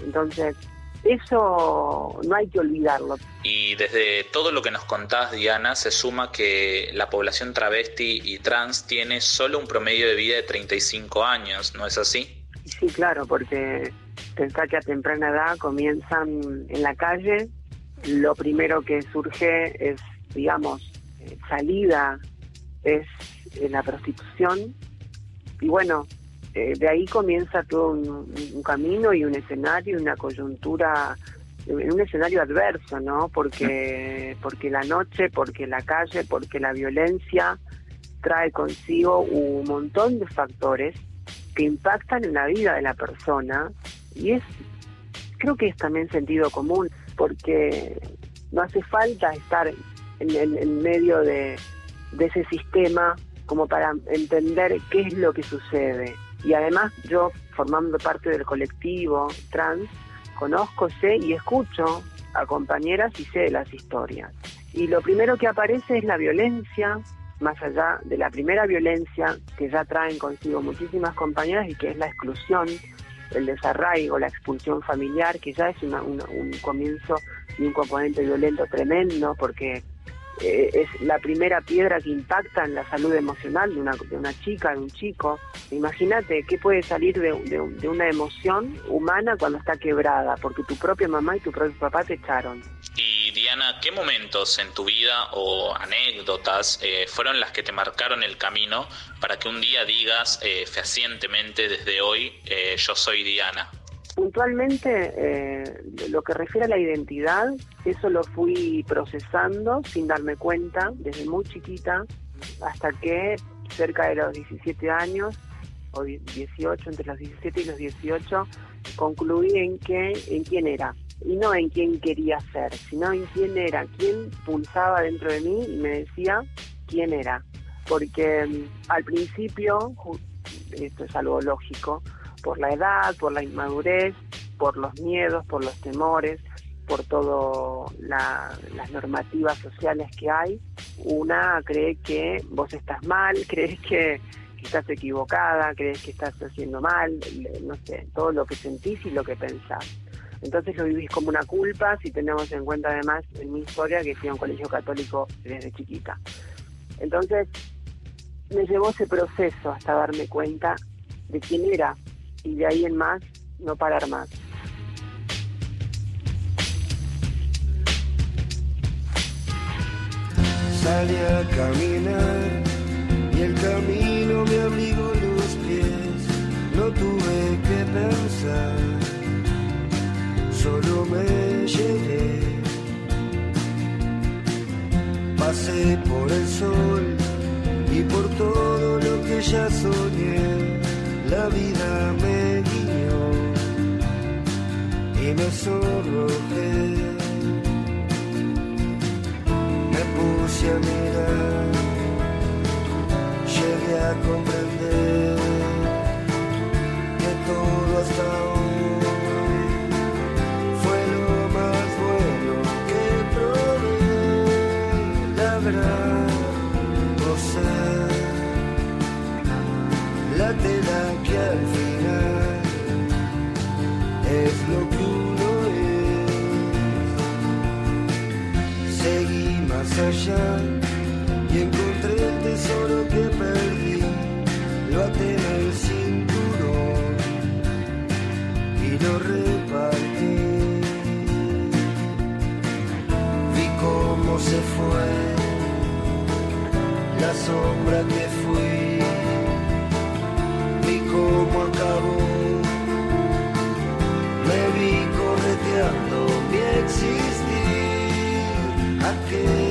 Entonces, eso no hay que olvidarlo. Y desde todo lo que nos contás, Diana, se suma que la población travesti y trans tiene solo un promedio de vida de 35 años, ¿no es así? Sí, claro, porque pensar que a temprana edad comienzan en la calle, lo primero que surge es, digamos, eh, salida, es eh, la prostitución. Y bueno, eh, de ahí comienza todo un, camino y un escenario, una coyuntura, un escenario adverso, ¿no? Porque, porque la noche, porque la calle, porque la violencia trae consigo un montón de factores que impactan en la vida de la persona y es, creo que es también sentido común, porque no hace falta estar en, en medio de, de ese sistema como para entender qué es lo que sucede. Y además yo, formando parte del colectivo trans, conozco, sé y escucho a compañeras y sé de las historias. Y lo primero que aparece es la violencia, más allá de la primera violencia que ya traen consigo muchísimas compañeras y que es la exclusión, el desarraigo, la expulsión familiar, que ya es un comienzo y un componente violento tremendo porque eh, es la primera piedra que impacta en la salud emocional de una, de una chica, de un chico. Imagínate qué puede salir de, de, una emoción humana cuando está quebrada, porque tu propia mamá y tu propio papá te echaron. Y Diana, ¿qué momentos en tu vida o anécdotas eh, fueron las que te marcaron el camino para que un día digas eh, fehacientemente desde hoy, yo soy Diana? Puntualmente, eh, lo que refiere a la identidad, eso lo fui procesando sin darme cuenta desde muy chiquita hasta que cerca de los 17 años o 18, entre los 17 y los 18, concluí en que en quién era. Y no en quién quería ser, sino en quién era, quién pulsaba dentro de mí y me decía quién era, porque mm, al principio esto es algo lógico por la edad, por la inmadurez, por los miedos, por los temores, por todas las normativas sociales que hay. Una cree que vos estás mal, crees que, estás equivocada, crees que estás haciendo mal, no sé, todo lo que sentís y lo que pensás. Entonces lo vivís como una culpa si tenemos en cuenta además en mi historia que fui a un colegio católico desde chiquita. Entonces me llevó ese proceso hasta darme cuenta de quién era y de ahí en más no parar más. Salí a caminar y el camino me abrigó los pies. No tuve que pensar, solo me llevé. Pasé por el sol y por todo lo que ya soñé. La vida me guiñó y me sonrojé. Me puse a mirar, llegué a comprender que todo hasta hoy fue lo más bueno que probé. Al final es lo que uno es. Seguí más allá y encontré el tesoro que perdí. Lo até en el cinturón y lo repartí. Vi cómo se fue la sombra que cómo acabó. Me vi correteando mi existir. Aquel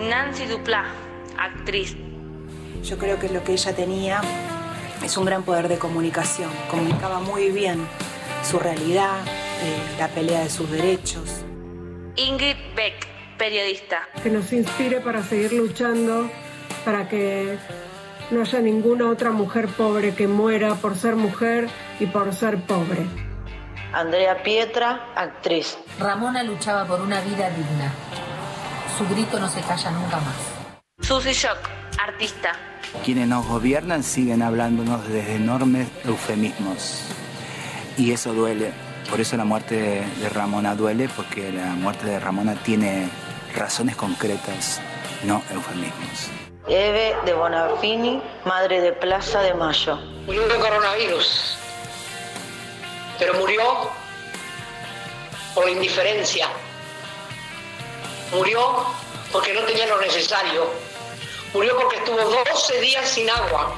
Nancy Duplá, actriz. Yo creo que lo que ella tenía es un gran poder de comunicación. Comunicaba muy bien su realidad, eh, la pelea de sus derechos. Ingrid Beck, periodista. que nos inspire para seguir luchando, para que no haya ninguna otra mujer pobre que muera por ser mujer y por ser pobre. Andrea Pietra, actriz. Ramona luchaba por una vida digna. Su grito no se calla nunca más. Susie Shock, artista. Quienes nos gobiernan siguen hablándonos desde enormes eufemismos. Y eso duele. Por eso la muerte de, de Ramona duele, porque la muerte de Ramona tiene razones concretas, no eufemismos. Eve de Bonafini, madre de Plaza de Mayo. Murió de coronavirus, pero murió por la indiferencia. Murió porque no tenía lo necesario. Murió porque estuvo 12 días sin agua.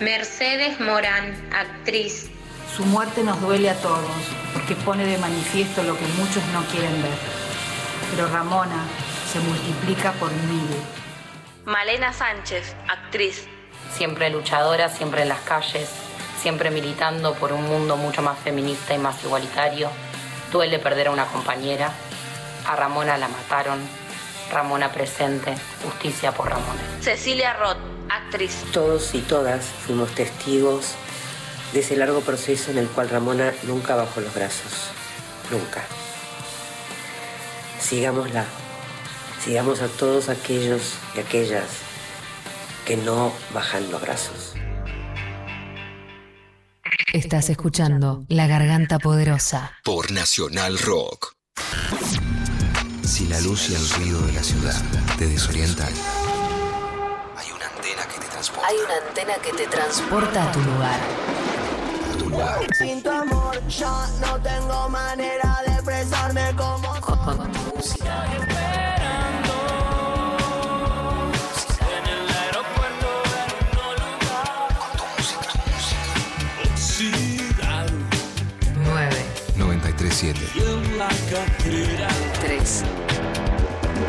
Mercedes Morán, actriz. Su muerte nos duele a todos, porque pone de manifiesto lo que muchos no quieren ver. Pero Ramona se multiplica por mil. Malena Sánchez, actriz. Siempre luchadora, siempre en las calles, siempre militando por un mundo mucho más feminista y más igualitario. Duele perder a una compañera. A Ramona la mataron. Ramona presente. Justicia por Ramona. Cecilia Roth, actriz. Todos y todas fuimos testigos de ese largo proceso en el cual Ramona nunca bajó los brazos. Nunca. Sigámosla. Sigamos a todos aquellos y aquellas que no bajan los brazos. Estás escuchando La Garganta Poderosa. Por Nacional Rock. Si la luz y el ruido de la ciudad te desorientan, hay una antena que te transporta. Hay una antena que te transporta a tu lugar. A tu lugar. Sin tu amor ya no tengo manera de expresarme como Con, con tu música. Nueve, 937 tres,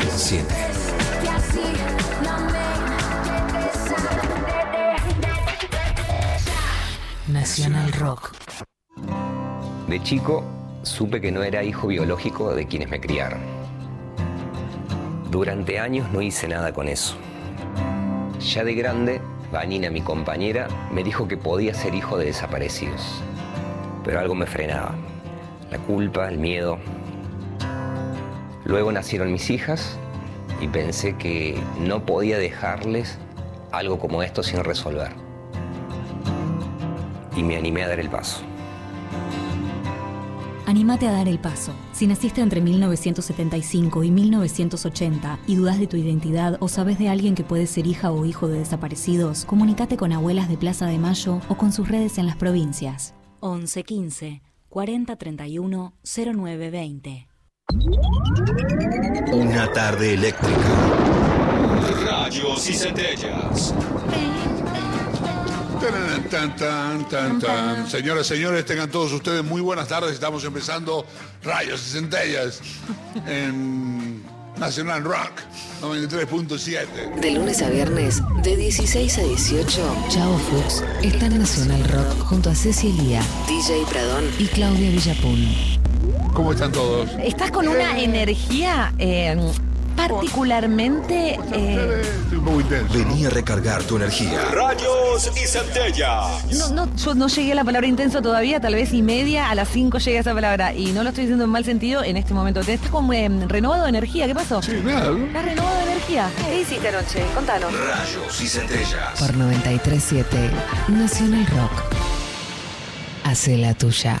7 Nacional Rock. De chico supe que no era hijo biológico de quienes me criaron. Durante años no hice nada con eso. Ya de grande, Vanina, mi compañera, me dijo que podía ser hijo de desaparecidos. Pero algo me frenaba. La culpa, el miedo. Luego nacieron mis hijas y pensé que no podía dejarles algo como esto sin resolver. Y me animé a dar el paso. Anímate a dar el paso. Si naciste entre 1975 y 1980 y dudas de tu identidad o sabes de alguien que puede ser hija o hijo de desaparecidos, comunícate con abuelas de Plaza de Mayo o con sus redes en las provincias. 11 15 40 31 09 20. Una tarde eléctrica. Rayos y centellas. Tan, tan, tan, tan, tan. Señoras, señores, tengan todos ustedes muy buenas tardes. Estamos empezando Rayos y Centellas en Nacional Rock 93.7. De lunes a viernes, de 16 a 18, Chao Fuchs está en Nacional Rock junto a Ceci Elía, DJ Pradón y Claudia Villapun. ¿Cómo están todos? Estás con una energía eh, particularmente... eh, Estoy un poco intenso. Vení a recargar tu energía. Rayos y centellas. no, no, yo no llegué a la palabra intenso todavía, tal vez y media, a las 5 llegué a esa palabra. Y no lo estoy diciendo en mal sentido en este momento. Te estás como eh, renovado de energía, ¿qué pasó? Sí, nada. ¿no? ¿Estás renovado de energía? ¿Qué hiciste anoche? Contanos. Rayos y centellas. Por 93.7, Nacional Rock. Hace la tuya.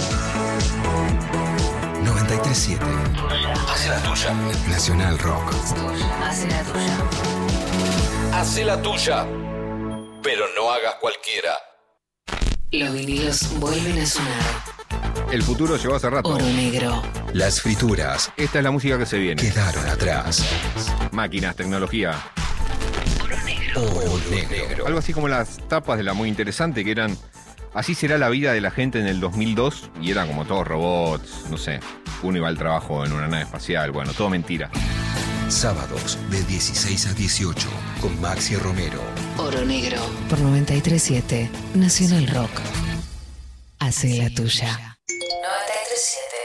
937 Hace la tuya. Nacional Rock. Hace la tuya. Hace la tuya. Pero no hagas cualquiera. Los vinilos vuelven a sonar. El futuro llegó hace rato. Oro negro. Las frituras Esta es la música que se viene. quedaron atrás. Máquinas, tecnología. Oro negro. Algo así como las tapas de la muy interesante que eran Así será la vida de la gente en el 2002 y eran como todos robots, no sé. Uno iba al trabajo en una nave espacial, bueno, todo mentira. Sábados de 16 a 18 con Maxi Romero. Oro negro. Por 93.7, Nacional Rock. Hace la tuya. 93.7.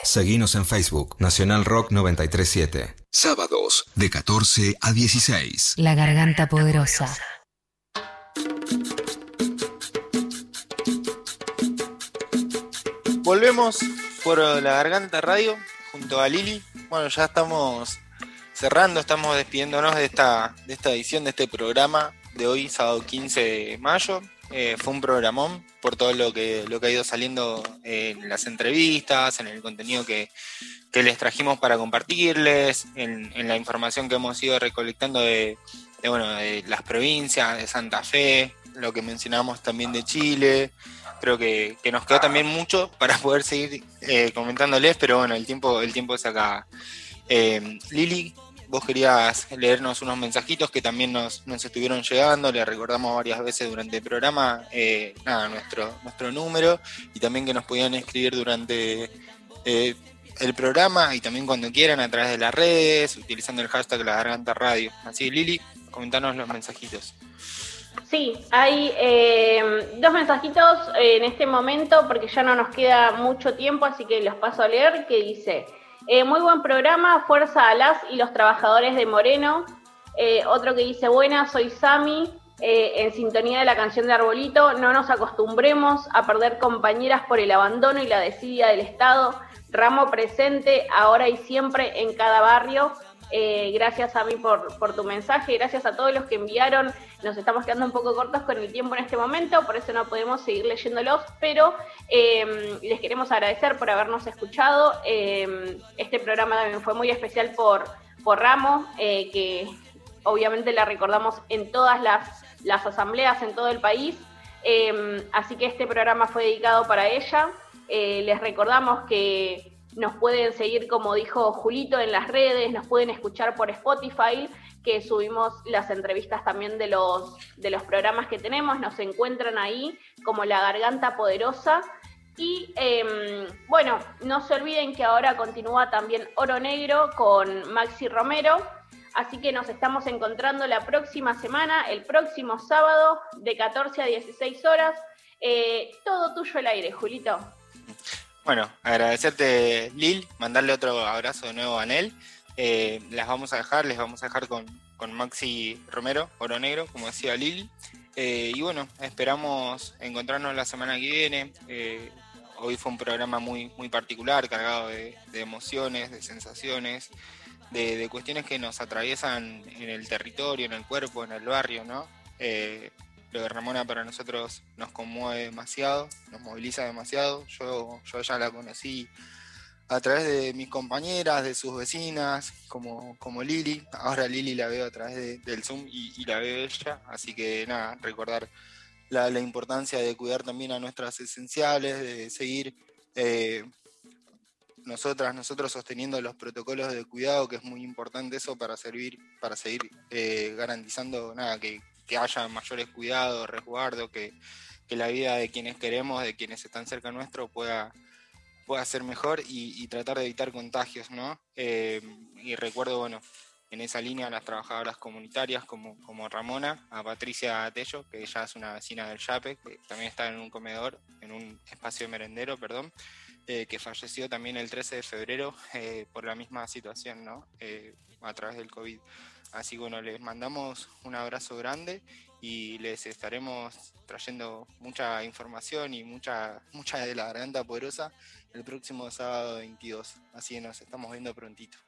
Seguinos en Facebook, Nacional Rock 937. Sábados de 14 a 16. La garganta poderosa. Volvemos por la Garganta Radio junto a Lili. Bueno, ya estamos cerrando, estamos despidiéndonos de esta, de esta edición de este programa de hoy, sábado 15 de mayo. Eh, fue un programón por todo lo que, lo que ha ido saliendo en las entrevistas, en el contenido que, que les trajimos para compartirles, en, la información que hemos ido recolectando de, de, bueno, de las provincias, de Santa Fe, lo que mencionamos también de Chile. Creo que, que nos quedó también mucho para poder seguir eh, comentándoles, pero bueno, el tiempo, el tiempo se acaba. Eh, Lili, vos querías leernos unos mensajitos que también nos, nos estuvieron llegando, le recordamos varias veces durante el programa, eh, nada, nuestro, nuestro número, y también que nos podían escribir durante el programa y también cuando quieran a través de las redes, utilizando el hashtag La Garganta Radio. Así, Lili, comentanos los mensajitos. Sí, hay eh, dos mensajitos en este momento porque ya no nos queda mucho tiempo, así que los paso a leer, que dice, Eh, muy buen programa, fuerza a las y los trabajadores de Moreno. Eh, otro que dice, buena, soy Sami, eh, en sintonía de la canción de Arbolito, no nos acostumbremos a perder compañeras por el abandono y la desidia del Estado. Ramo presente, ahora y siempre, en cada barrio. Eh, gracias a mí por, tu mensaje, gracias a todos los que enviaron. Nos estamos quedando un poco cortos con el tiempo en este momento, por eso no podemos seguir leyéndolos, pero eh, les queremos agradecer por habernos escuchado. Eh, este programa también fue muy especial por, por Ramo, eh, que obviamente la recordamos en todas las, las asambleas en todo el país. Eh, así que este programa fue dedicado para ella. les recordamos que nos pueden seguir, como dijo Julito, en las redes, nos pueden escuchar por Spotify, que subimos las entrevistas también de los, de los programas que tenemos, nos encuentran ahí como La Garganta Poderosa. Y eh, bueno, no se olviden que ahora continúa también Oro Negro con Maxi Romero. Así que nos estamos encontrando la próxima semana, el próximo sábado, de 14 a 16 horas. Eh, todo tuyo el aire, Julito. Bueno, agradecerte Lil, mandarle otro abrazo de nuevo a Anel. Eh, las vamos a dejar, les vamos a dejar con, con Maxi Romero, Oro Negro, como decía Lil. Eh, y bueno, esperamos encontrarnos la semana que viene. Eh, hoy fue un programa muy, muy particular, cargado de, emociones, de sensaciones, de, de, cuestiones que nos atraviesan en el territorio, en el cuerpo, en el barrio, ¿no? Lo de Ramona para nosotros nos conmueve demasiado, nos moviliza demasiado. Yo, yo ya la conocí a través de mis compañeras, de sus vecinas, como, como Lili. Ahora Lili la veo a través de, del Zoom y, y, la veo ella. Así que nada, recordar la, la, importancia de cuidar también a nuestras esenciales, de seguir eh, nosotras, nosotros sosteniendo los protocolos de cuidado, que es muy importante eso para servir, para seguir eh, garantizando nada, que, que haya mayores cuidados, resguardo, que, que, la vida de quienes queremos, de quienes están cerca nuestro, pueda, pueda ser mejor y, tratar de evitar contagios, ¿no? Eh, y recuerdo, bueno, en esa línea a las trabajadoras comunitarias como, como Ramona, a Patricia Tello, que ella es una vecina del Yape, que también está en un comedor, en un espacio merendero, perdón, eh, que falleció también el 13 de febrero eh, por la misma situación, ¿no? a través del COVID. Así que bueno, les mandamos un abrazo grande y les estaremos trayendo mucha información y mucha, mucha de la garganta poderosa el próximo sábado 22. Así que nos estamos viendo prontito.